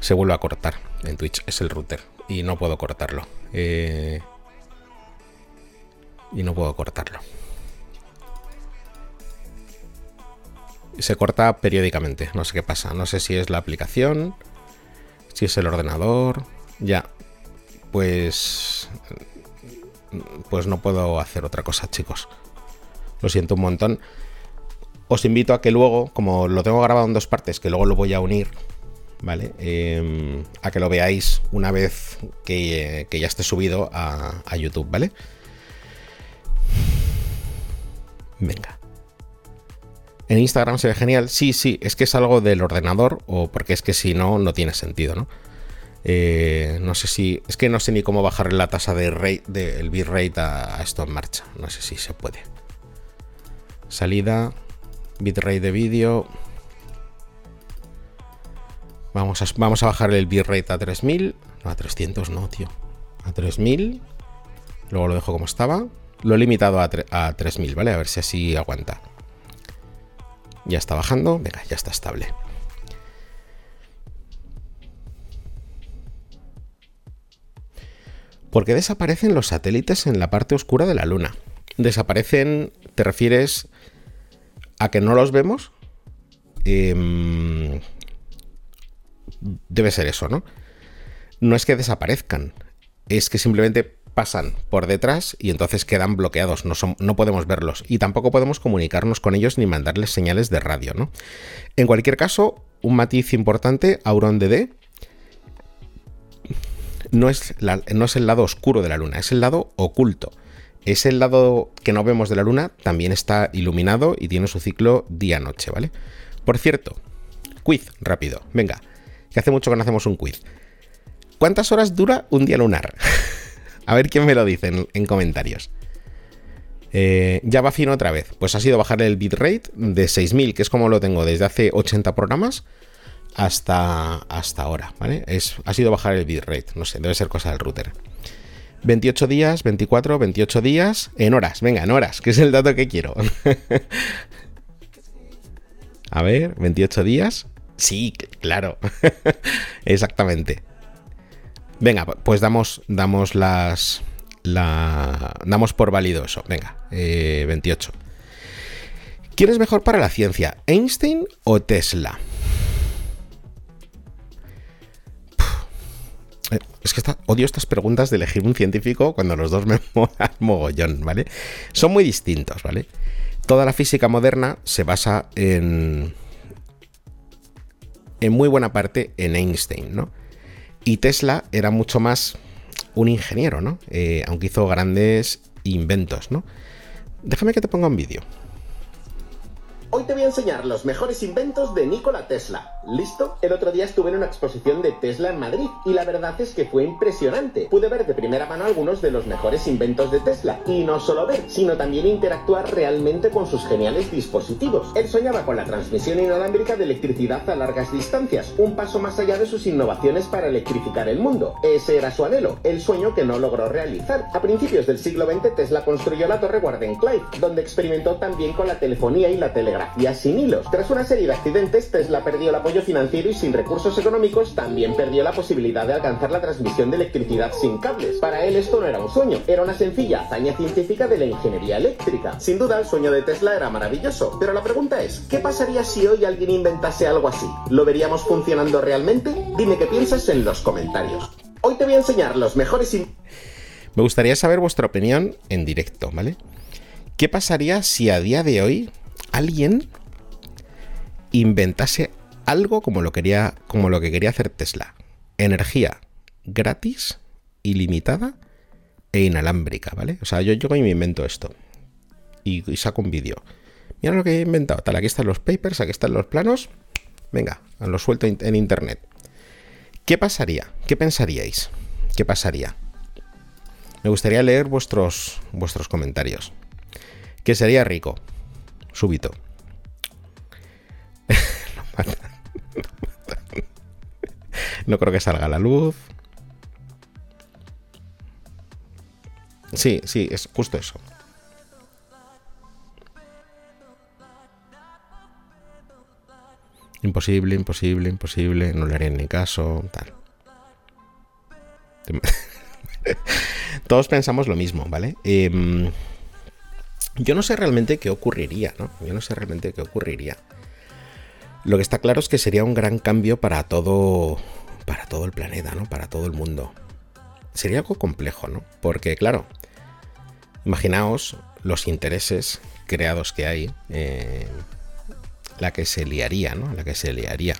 Se vuelve a cortar en Twitch, es el router. Y no puedo cortarlo. Eh, Y no puedo cortarlo. Se corta periódicamente, no sé qué pasa. No sé si es la aplicación, si es el ordenador. Ya. Pues... Pues no puedo hacer otra cosa, chicos. Lo siento un montón. Os invito a que luego, como lo tengo grabado en dos partes, que luego lo voy a unir, ¿vale? Eh, a que lo veáis una vez que, que ya esté subido a, a YouTube, ¿vale? Venga. En Instagram se ve genial. Sí, sí, es que es algo del ordenador o porque es que si no, no tiene sentido, ¿no? Eh, no sé si. Es que no sé ni cómo bajar la tasa de rate, del bitrate a, esto en marcha. No sé si se puede. Salida. Bitrate de vídeo. Vamos a, vamos a bajar el bitrate a 3000. No, a 300 no, tío. A 3000. Luego lo dejo como estaba. Lo he limitado a, a 3000, ¿vale? A ver si así aguanta. Ya está bajando. Venga, ya está estable. ¿Por qué desaparecen los satélites en la parte oscura de la Luna? ¿Desaparecen, te refieres a que no los vemos? Em, debe ser eso, ¿no? No es que desaparezcan, es que simplemente pasan por detrás y entonces quedan bloqueados, no, son- no podemos verlos y tampoco podemos comunicarnos con ellos ni mandarles señales de radio, ¿no? En cualquier caso, un matiz importante, Auron DD, no es, no es el lado oscuro de la luna, es el lado oculto. Es el lado que no vemos de la luna, también está iluminado y tiene su ciclo día-noche, ¿vale? Por cierto, quiz rápido, venga, que hace mucho que no hacemos un quiz. ¿Cuántas horas dura un día lunar? A ver quién me lo dice en, en comentarios. Eh, ya va fino otra vez. Pues ha sido bajar el bitrate de 6000, que es como lo tengo desde hace 80 programas, hasta, hasta ahora, ¿vale? Es, ha sido bajar el bitrate, no sé, debe ser cosa del router. 28 días, 24, 28 días, en horas, venga, en horas, que es el dato que quiero. A ver, 28 días. Sí, claro. Exactamente. Venga, pues damos, damos las. La, damos por válido eso. Venga, 28. Eh, ¿Quién es mejor para la ciencia? ¿Einstein o Tesla? Eh, es que odio estas preguntas de elegir un científico cuando los dos me molan mogollón, ¿vale? Son muy distintos, ¿vale? Toda la física moderna se basa en. en muy buena parte en Einstein, ¿no? Y Tesla era mucho más un ingeniero, ¿no? Eh, aunque hizo grandes inventos, ¿no? Déjame que te ponga un vídeo. Hoy te voy a enseñar los mejores inventos de Nikola Tesla. ¿Listo? El otro día estuve en una exposición de Tesla en Madrid y la verdad es que fue impresionante. Pude ver de primera mano algunos de los mejores inventos de Tesla y no solo ver, sino también interactuar realmente con sus geniales dispositivos. Él soñaba con la transmisión inalámbrica de electricidad a largas distancias, un paso más allá de sus innovaciones para electrificar el mundo. Ese era su anhelo, el sueño que no logró realizar. A principios del siglo XX Tesla construyó la Torre Wardenclyffe, donde experimentó también con la telefonía y la telegrafía sin hilos. Tras una serie de accidentes, Tesla perdió el apoyo financiero y sin recursos económicos también perdió la posibilidad de alcanzar la transmisión de electricidad sin cables. Para él esto no era un sueño, era una sencilla hazaña científica de la ingeniería eléctrica. Sin duda el sueño de Tesla era maravilloso, pero la pregunta es, ¿qué pasaría si hoy alguien inventase algo así? ¿Lo veríamos funcionando realmente? Dime qué piensas en los comentarios. Hoy te voy a enseñar los mejores... Me gustaría saber vuestra opinión en directo, ¿vale? ¿Qué pasaría si a día de hoy alguien inventase algo como lo, quería, como lo que quería hacer Tesla. Energía gratis, ilimitada e inalámbrica, ¿vale? O sea, yo llego y me invento esto. Y, saco un vídeo. Mira lo que he inventado. Tal, aquí están los papers, aquí están los planos. Venga, lo suelto en internet. ¿Qué pasaría? ¿Qué pensaríais? ¿Qué pasaría? Me gustaría leer vuestros, vuestros comentarios. ¿Qué sería rico? Súbito. No creo que salga la luz. Sí, sí, es justo eso. Imposible, imposible, imposible, no le harían ni caso, tal. Todos pensamos lo mismo, ¿vale? Eh, yo no sé realmente qué ocurriría, ¿no? Yo no sé realmente qué ocurriría. Lo que está claro es que sería un gran cambio para todo, para todo el planeta, ¿no? Para todo el mundo. Sería algo complejo, ¿no? Porque, claro, imaginaos los intereses creados que hay, eh, la que se liaría, ¿no? La que se liaría.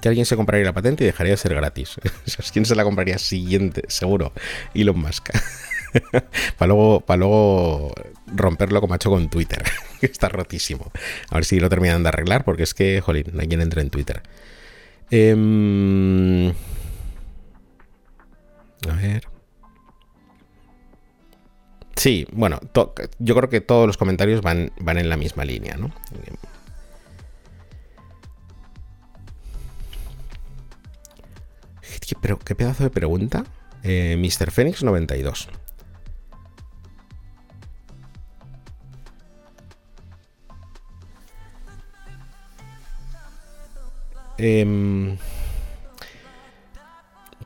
Que alguien se compraría la patente y dejaría de ser gratis. ¿Quién se la compraría siguiente? Seguro. Elon Musk. para, luego, para luego romperlo como ha hecho con Twitter, está rotísimo. A ver si lo terminan de arreglar, porque es que, jolín, no hay quien entre en Twitter. Em, a ver. Sí, bueno, yo creo que todos los comentarios van, van en la misma línea, ¿no? Pero qué pedazo de pregunta. Eh, Mr. Phoenix 92.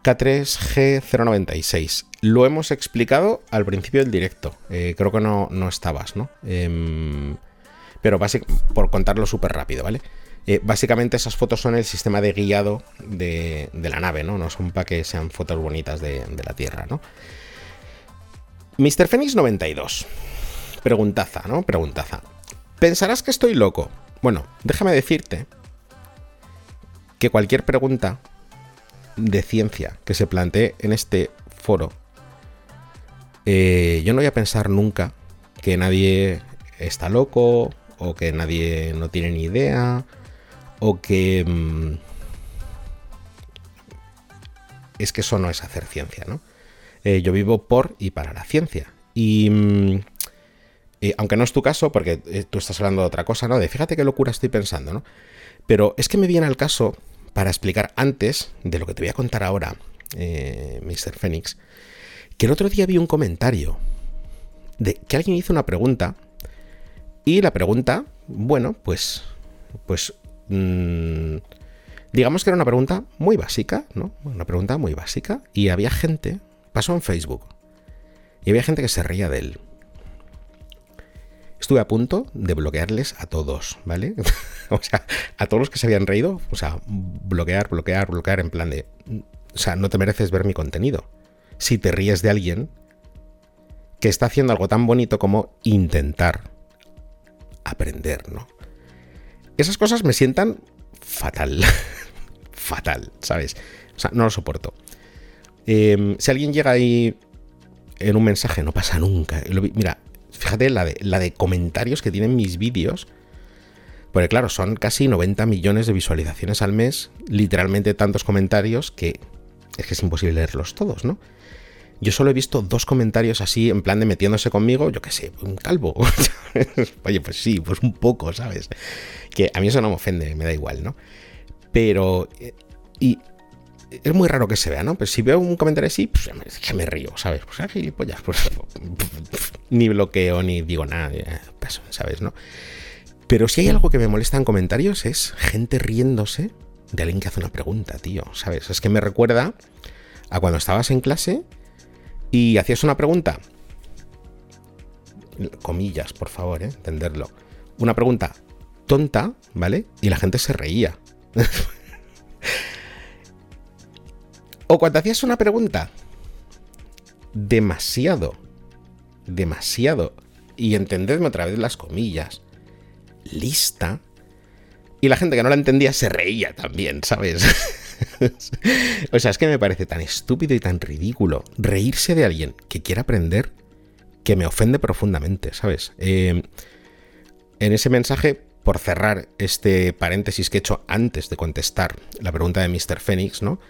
K3G096. Lo hemos explicado al principio del directo. Eh, creo que no, no estabas, ¿no? Em, pero por contarlo súper rápido, ¿vale? Eh, básicamente esas fotos son el sistema de guiado de, la nave, ¿no? No son para que sean fotos bonitas de, la Tierra, ¿no? Mr. Phoenix 92. Preguntaza, ¿no? Preguntaza. ¿Pensarás que estoy loco? Bueno, déjame decirte que cualquier pregunta de ciencia que se plantee en este foro, eh, yo no voy a pensar nunca que nadie está loco o que nadie no tiene ni idea o que mm, es que eso no es hacer ciencia, ¿no? Eh, yo vivo por y para la ciencia. Y mm, eh, aunque no es tu caso, porque eh, tú estás hablando de otra cosa, ¿no? De fíjate qué locura estoy pensando, ¿no? Pero es que me viene al caso para explicar antes de lo que te voy a contar ahora, Mr. Phoenix, que el otro día vi un comentario de que alguien hizo una pregunta Y la pregunta, bueno, pues, pues, mm, digamos que era una pregunta muy básica, ¿no? Una pregunta muy básica. Y había gente, pasó en Facebook, y había gente que se reía de él. Estuve a punto de bloquearles a todos, ¿vale? o sea, a todos los que se habían reído, o sea, bloquear, bloquear, bloquear en plan de, o sea, no te mereces ver mi contenido. Si te ríes de alguien que está haciendo algo tan bonito como intentar aprender, ¿no? Esas cosas me sientan fatal. fatal, ¿sabes? O sea, no lo soporto. Em, si alguien llega ahí en un mensaje, no pasa nunca. Mira, fíjate la de, la de comentarios que tienen mis vídeos. Porque claro, son casi 90 millones de visualizaciones al mes, literalmente tantos comentarios que es que es imposible leerlos todos, ¿no? Yo solo he visto dos comentarios así, en plan de metiéndose conmigo, yo qué sé, un calvo. Oye, pues sí, pues un poco, ¿sabes? Que a mí eso no me ofende, me da igual, ¿no? Pero... Y es muy raro que se vea, ¿no? Pues si veo un comentario así, pues es que me río, ¿sabes? Pues ah, gilipollas, pues ni bloqueo ni digo nada, ¿sabes? ¿No? Pero si hay algo que me molesta en comentarios es gente riéndose de alguien que hace una pregunta, tío, ¿sabes? Es que me recuerda a cuando estabas en clase y hacías una pregunta, comillas, por favor, ¿eh? entenderlo, una pregunta tonta, ¿vale? Y la gente se reía. o cuando hacías una pregunta demasiado, demasiado, y entendedme otra vez las comillas, lista, y la gente que no la entendía se reía también, ¿sabes? o sea, es que me parece tan estúpido y tan ridículo reírse de alguien que quiera aprender que me ofende profundamente, ¿sabes? Eh, en ese mensaje, por cerrar este paréntesis que he hecho antes de contestar la pregunta de Mr. Phoenix, ¿no?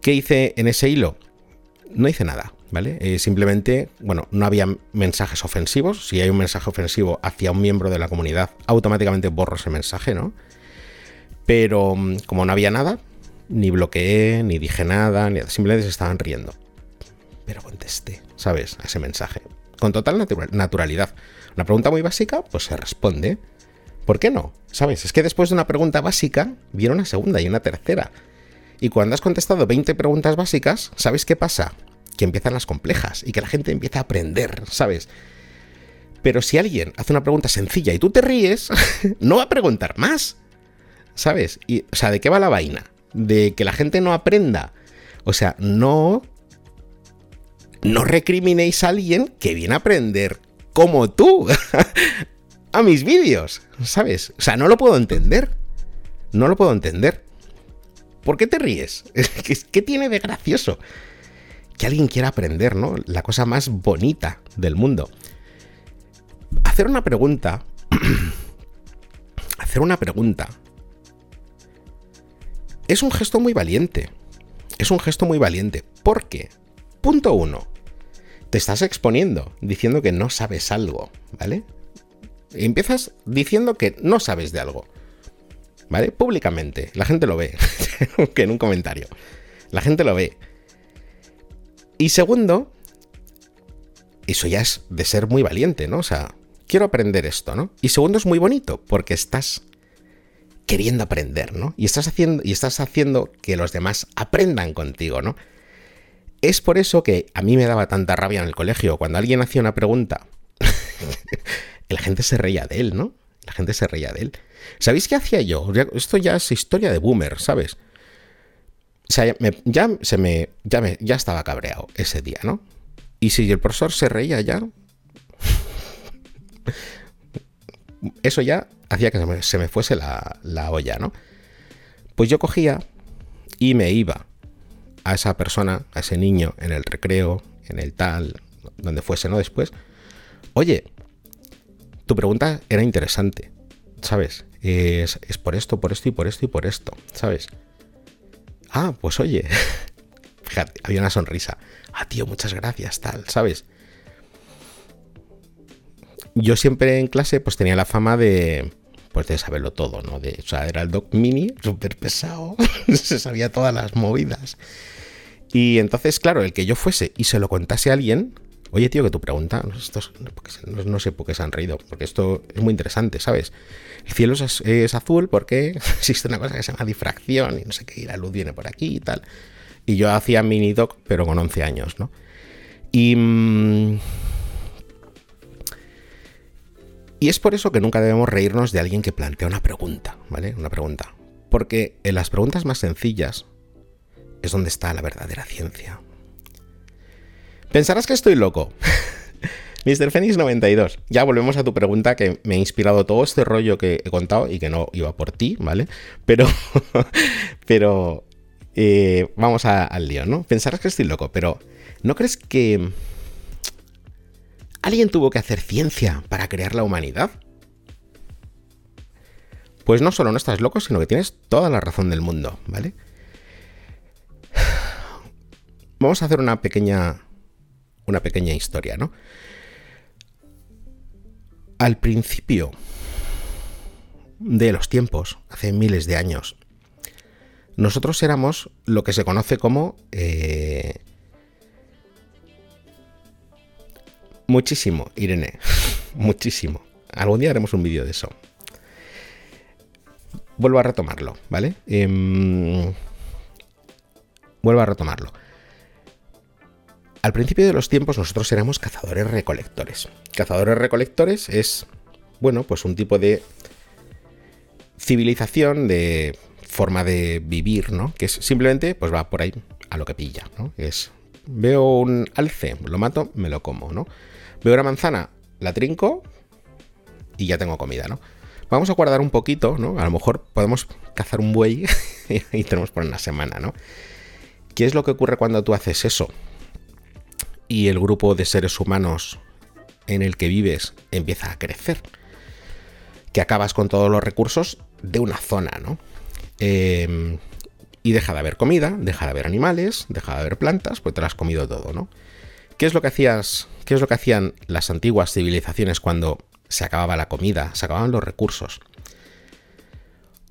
¿Qué hice en ese hilo? No hice nada, ¿vale? Eh, simplemente, bueno, no había mensajes ofensivos. Si hay un mensaje ofensivo hacia un miembro de la comunidad, automáticamente borro ese mensaje, ¿no? Pero mm, como no había nada, ni bloqueé, ni dije nada, ni, simplemente se estaban riendo. Pero contesté, ¿sabes? A ese mensaje. Con total naturalidad. Una pregunta muy básica, pues se responde. ¿Por qué no? ¿Sabes? Es que después de una pregunta básica, viene una segunda y una tercera. Y cuando has contestado 20 preguntas básicas, ¿sabes qué pasa? Que empiezan las complejas y que la gente empieza a aprender, ¿sabes? Pero si alguien hace una pregunta sencilla y tú te ríes, no va a preguntar más. ¿Sabes? Y, o sea, ¿de qué va la vaina? De que la gente no aprenda. O sea, no. No recriminéis a alguien que viene a aprender como tú a mis vídeos, ¿sabes? O sea, no lo puedo entender. No lo puedo entender. ¿Por qué te ríes? ¿Qué tiene de gracioso? Que alguien quiera aprender, ¿no? La cosa más bonita del mundo. Hacer una pregunta. hacer una pregunta es un gesto muy valiente. Es un gesto muy valiente. ¿Por qué? Punto uno. Te estás exponiendo, diciendo que no sabes algo, ¿vale? empiezas diciendo que no sabes de algo. ¿Vale? Públicamente. La gente lo ve. que en un comentario. La gente lo ve. Y segundo, eso ya es de ser muy valiente, ¿no? O sea, quiero aprender esto, ¿no? Y segundo es muy bonito, porque estás queriendo aprender, ¿no? Y estás haciendo, y estás haciendo que los demás aprendan contigo, ¿no? Es por eso que a mí me daba tanta rabia en el colegio cuando alguien hacía una pregunta. la gente se reía de él, ¿no? La gente se reía de él. ¿Sabéis qué hacía yo? Esto ya es historia de boomer, ¿sabes? O sea, ya, se me, ya, ya estaba cabreado ese día, ¿no? Y si el profesor se reía ya, eso ya hacía que se me, fuese la, olla, ¿no? Pues yo cogía y me iba a esa persona, a ese niño, en el recreo, en el tal, donde fuese, ¿no? Después, oye, tu pregunta era interesante, ¿sabes? Es, es, por esto, por esto y por esto y por esto, ¿sabes? Ah, pues oye, fíjate, había una sonrisa. Ah, tío, muchas gracias, tal, ¿sabes? Yo siempre en clase pues tenía la fama de pues de saberlo todo, ¿no? De, o sea, era el Doc Mini, súper pesado, se sabía todas las movidas. Y entonces, claro, el que yo fuese y se lo contase a alguien, Oye, tío, que tu pregunta, no, no, sé por qué se han reído, porque esto es muy interesante, ¿sabes? El cielo es, azul porque existe una cosa que se llama difracción y no sé qué, y la luz viene por aquí y tal. Y yo hacía mini doc, pero con 11 años, ¿no? Y... Mmm, y es por eso que nunca debemos reírnos de alguien que plantea una pregunta, ¿vale? Una pregunta. Porque en las preguntas más sencillas es donde está la verdadera ciencia. Pensarás que estoy loco. Mr. Phoenix 92. Ya volvemos a tu pregunta que me ha inspirado todo este rollo que he contado y que no iba por ti, ¿vale? Pero, pero eh, vamos al lío, ¿no? Pensarás que estoy loco, pero ¿no crees que alguien tuvo que hacer ciencia para crear la humanidad? Pues no solo no estás loco, sino que tienes toda la razón del mundo, ¿vale? Vamos a hacer una pequeña una pequeña historia, ¿no? Al principio de los tiempos, hace miles de años, nosotros éramos lo que se conoce como eh, muchísimo, Irene, muchísimo. Algún día haremos un vídeo de eso. Vuelvo a retomarlo, ¿vale? Eh, vuelvo a retomarlo. Al principio de los tiempos nosotros éramos cazadores recolectores. Cazadores recolectores es, bueno, pues un tipo de civilización, de forma de vivir, ¿no? Que es simplemente, pues va por ahí a lo que pilla, ¿no? Es, veo un alce, lo mato, me lo como, ¿no? Veo una manzana, la trinco y ya tengo comida, ¿no? Vamos a guardar un poquito, ¿no? A lo mejor podemos cazar un buey y tenemos por una semana, ¿no? ¿Qué es lo que ocurre cuando tú haces eso? y el grupo de seres humanos en el que vives empieza a crecer. Que acabas con todos los recursos de una zona, ¿no? Em, y deja de haber comida, deja de haber animales, deja de haber plantas, pues te lo has comido todo, ¿no? ¿Qué es lo que hacías? ¿Qué es lo que hacían las antiguas civilizaciones cuando se acababa la comida, se acababan los recursos?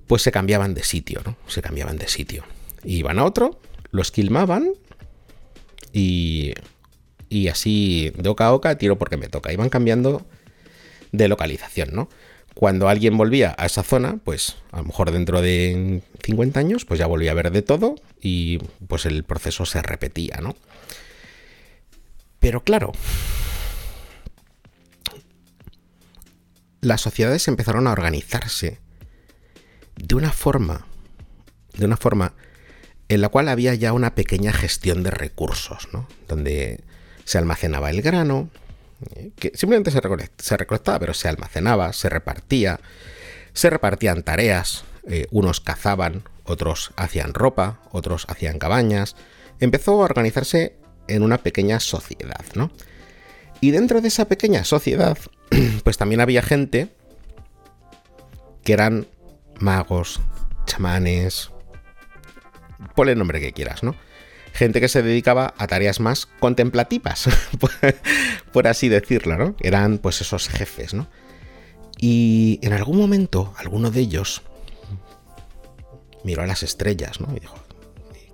Pues se cambiaban de sitio, ¿no? Se cambiaban de sitio. Iban a otro, los quilmaban y y así de oca a oca tiro porque me toca. Iban cambiando de localización, ¿no? Cuando alguien volvía a esa zona, pues a lo mejor dentro de 50 años, pues ya volvía a ver de todo y pues el proceso se repetía, ¿no? Pero claro, las sociedades empezaron a organizarse de una forma, de una forma en la cual había ya una pequeña gestión de recursos, ¿no? Donde se almacenaba el grano, eh, que simplemente se, recolectaba, pero se almacenaba, se repartía, se repartían tareas, eh, unos cazaban, otros hacían ropa, otros hacían cabañas, empezó a organizarse en una pequeña sociedad, ¿no? Y dentro de esa pequeña sociedad, pues también había gente que eran magos, chamanes, ponle el nombre que quieras, ¿no? gente que se dedicaba a tareas más contemplativas, por así decirlo, ¿no? Eran pues esos jefes, ¿no? Y en algún momento, alguno de ellos miró a las estrellas, ¿no? Y dijo,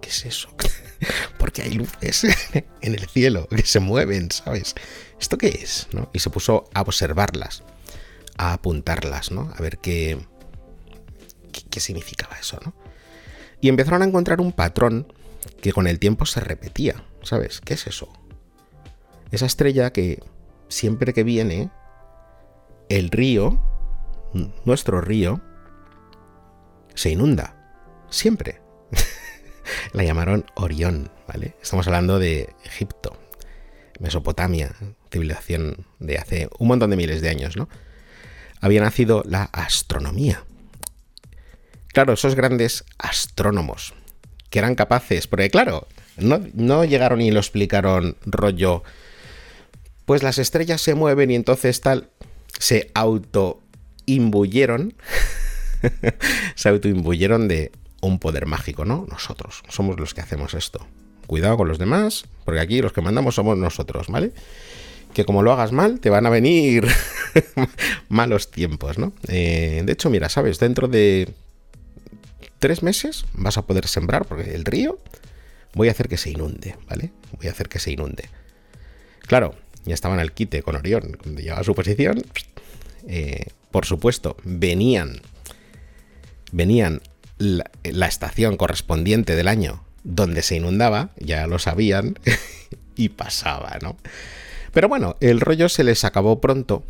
¿qué es eso? Porque hay luces en el cielo que se mueven, ¿sabes? ¿Esto qué es? Y se puso a observarlas, a apuntarlas, ¿no? A ver qué, qué, qué significaba eso, ¿no? Y empezaron a encontrar un patrón que con el tiempo se repetía. ¿Sabes? ¿Qué es eso? Esa estrella que siempre que viene, el río, nuestro río, se inunda. Siempre. La llamaron Orión, ¿vale? Estamos hablando de Egipto, Mesopotamia, civilización de hace un montón de miles de años, ¿no? Había nacido la astronomía. Claro, esos grandes astrónomos que eran capaces, porque claro, no, llegaron y lo explicaron rollo, pues las estrellas se mueven y entonces tal, se autoimbuyeron, se autoimbuyeron de un poder mágico, ¿no? Nosotros somos los que hacemos esto. Cuidado con los demás, porque aquí los que mandamos somos nosotros, ¿vale? Que como lo hagas mal, te van a venir malos tiempos, ¿no? Eh, de hecho, mira, sabes, dentro de tres meses vas a poder sembrar, porque el río voy a hacer que se inunde, ¿vale? Voy a hacer que se inunde. Claro, ya estaban al quite con Orión. Cuando llegaba a su posición, eh, por supuesto, venían, venían la, estación correspondiente del año donde se inundaba, ya lo sabían, y pasaba, ¿no? Pero bueno, el rollo se les acabó pronto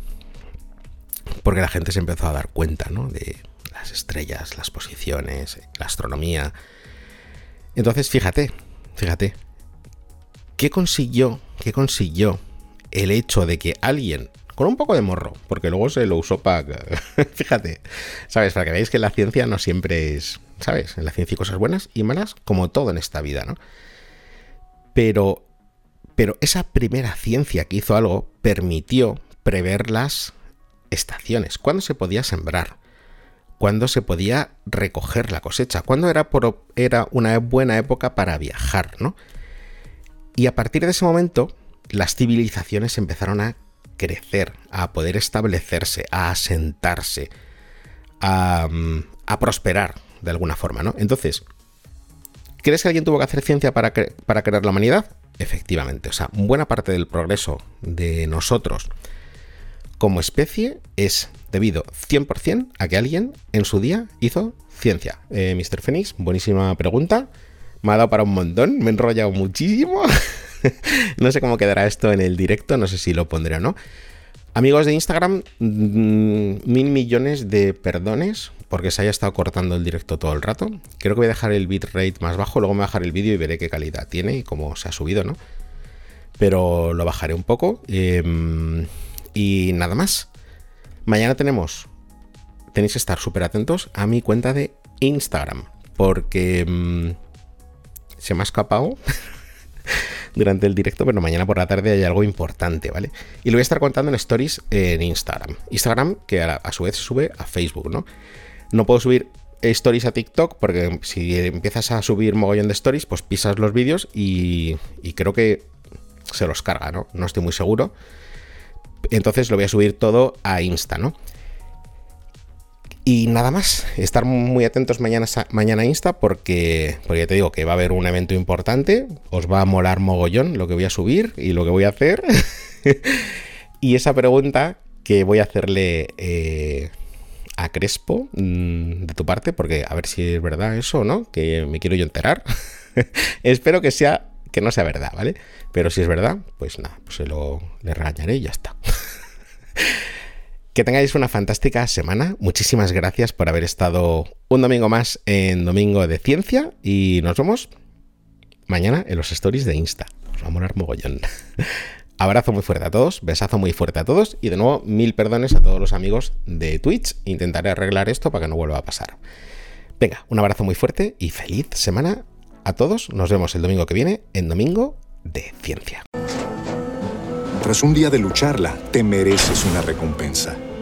porque la gente se empezó a dar cuenta, ¿no? De las estrellas, las posiciones, la astronomía. Entonces, fíjate, fíjate, ¿qué consiguió, qué consiguió el hecho de que alguien con un poco de morro, porque luego se lo usó para... fíjate, ¿sabes? Para que veáis que la ciencia no siempre es, ¿sabes? En la ciencia hay cosas buenas y malas, como todo en esta vida, ¿no? Pero, pero esa primera ciencia que hizo algo permitió prever las estaciones, cuándo se podía sembrar, cuándo se podía recoger la cosecha, cuándo era, era una buena época para viajar, ¿no? Y a partir de ese momento, las civilizaciones empezaron a crecer, a poder establecerse, a asentarse, a, mm, a prosperar de alguna forma, ¿no? Entonces, ¿crees que alguien tuvo que hacer ciencia para crear la humanidad? Efectivamente, o sea, buena parte del progreso de nosotros como especie es debido 100% a que alguien en su día hizo ciencia. Eh, Mr. Phoenix, buenísima pregunta. Me ha dado para un montón, me he enrollado muchísimo. no sé cómo quedará esto en el directo, no sé si lo pondré o no. Amigos de Instagram, mmm, mil millones de perdones porque se haya estado cortando el directo todo el rato. Creo que voy a dejar el bitrate más bajo, luego me voy a bajar el vídeo y veré qué calidad tiene y cómo se ha subido, ¿no? Pero lo bajaré un poco. Eh, y nada más. Mañana tenemos. Tenéis que estar súper atentos a mi cuenta de Instagram. Porque mmm, se me ha escapado durante el directo, pero mañana por la tarde hay algo importante, ¿vale? Y lo voy a estar contando en stories en Instagram. Instagram que a, su vez sube a Facebook, ¿no? No puedo subir stories a TikTok porque si empiezas a subir mogollón de stories, pues pisas los vídeos y, y creo que se los carga, ¿no? No estoy muy seguro. Entonces lo voy a subir todo a Insta, ¿no? Y nada más, estar muy atentos mañana, mañana Insta porque, porque ya te digo que va a haber un evento importante, os va a molar mogollón lo que voy a subir y lo que voy a hacer. y esa pregunta que voy a hacerle eh, a Crespo mmm, de tu parte, porque a ver si es verdad eso o no, que me quiero yo enterar. Espero que sea que no sea verdad, ¿vale? Pero si es verdad, pues nada, pues se lo le regañaré y ya está. que tengáis una fantástica semana. Muchísimas gracias por haber estado un domingo más en Domingo de Ciencia y nos vemos mañana en los stories de Insta. Os va a molar mogollón. Abrazo muy fuerte a todos, besazo muy fuerte a todos y de nuevo mil perdones a todos los amigos de Twitch. Intentaré arreglar esto para que no vuelva a pasar. Venga, un abrazo muy fuerte y feliz semana a todos. Nos vemos el domingo que viene en Domingo de Ciencia. Tras un día de lucharla, te mereces una recompensa,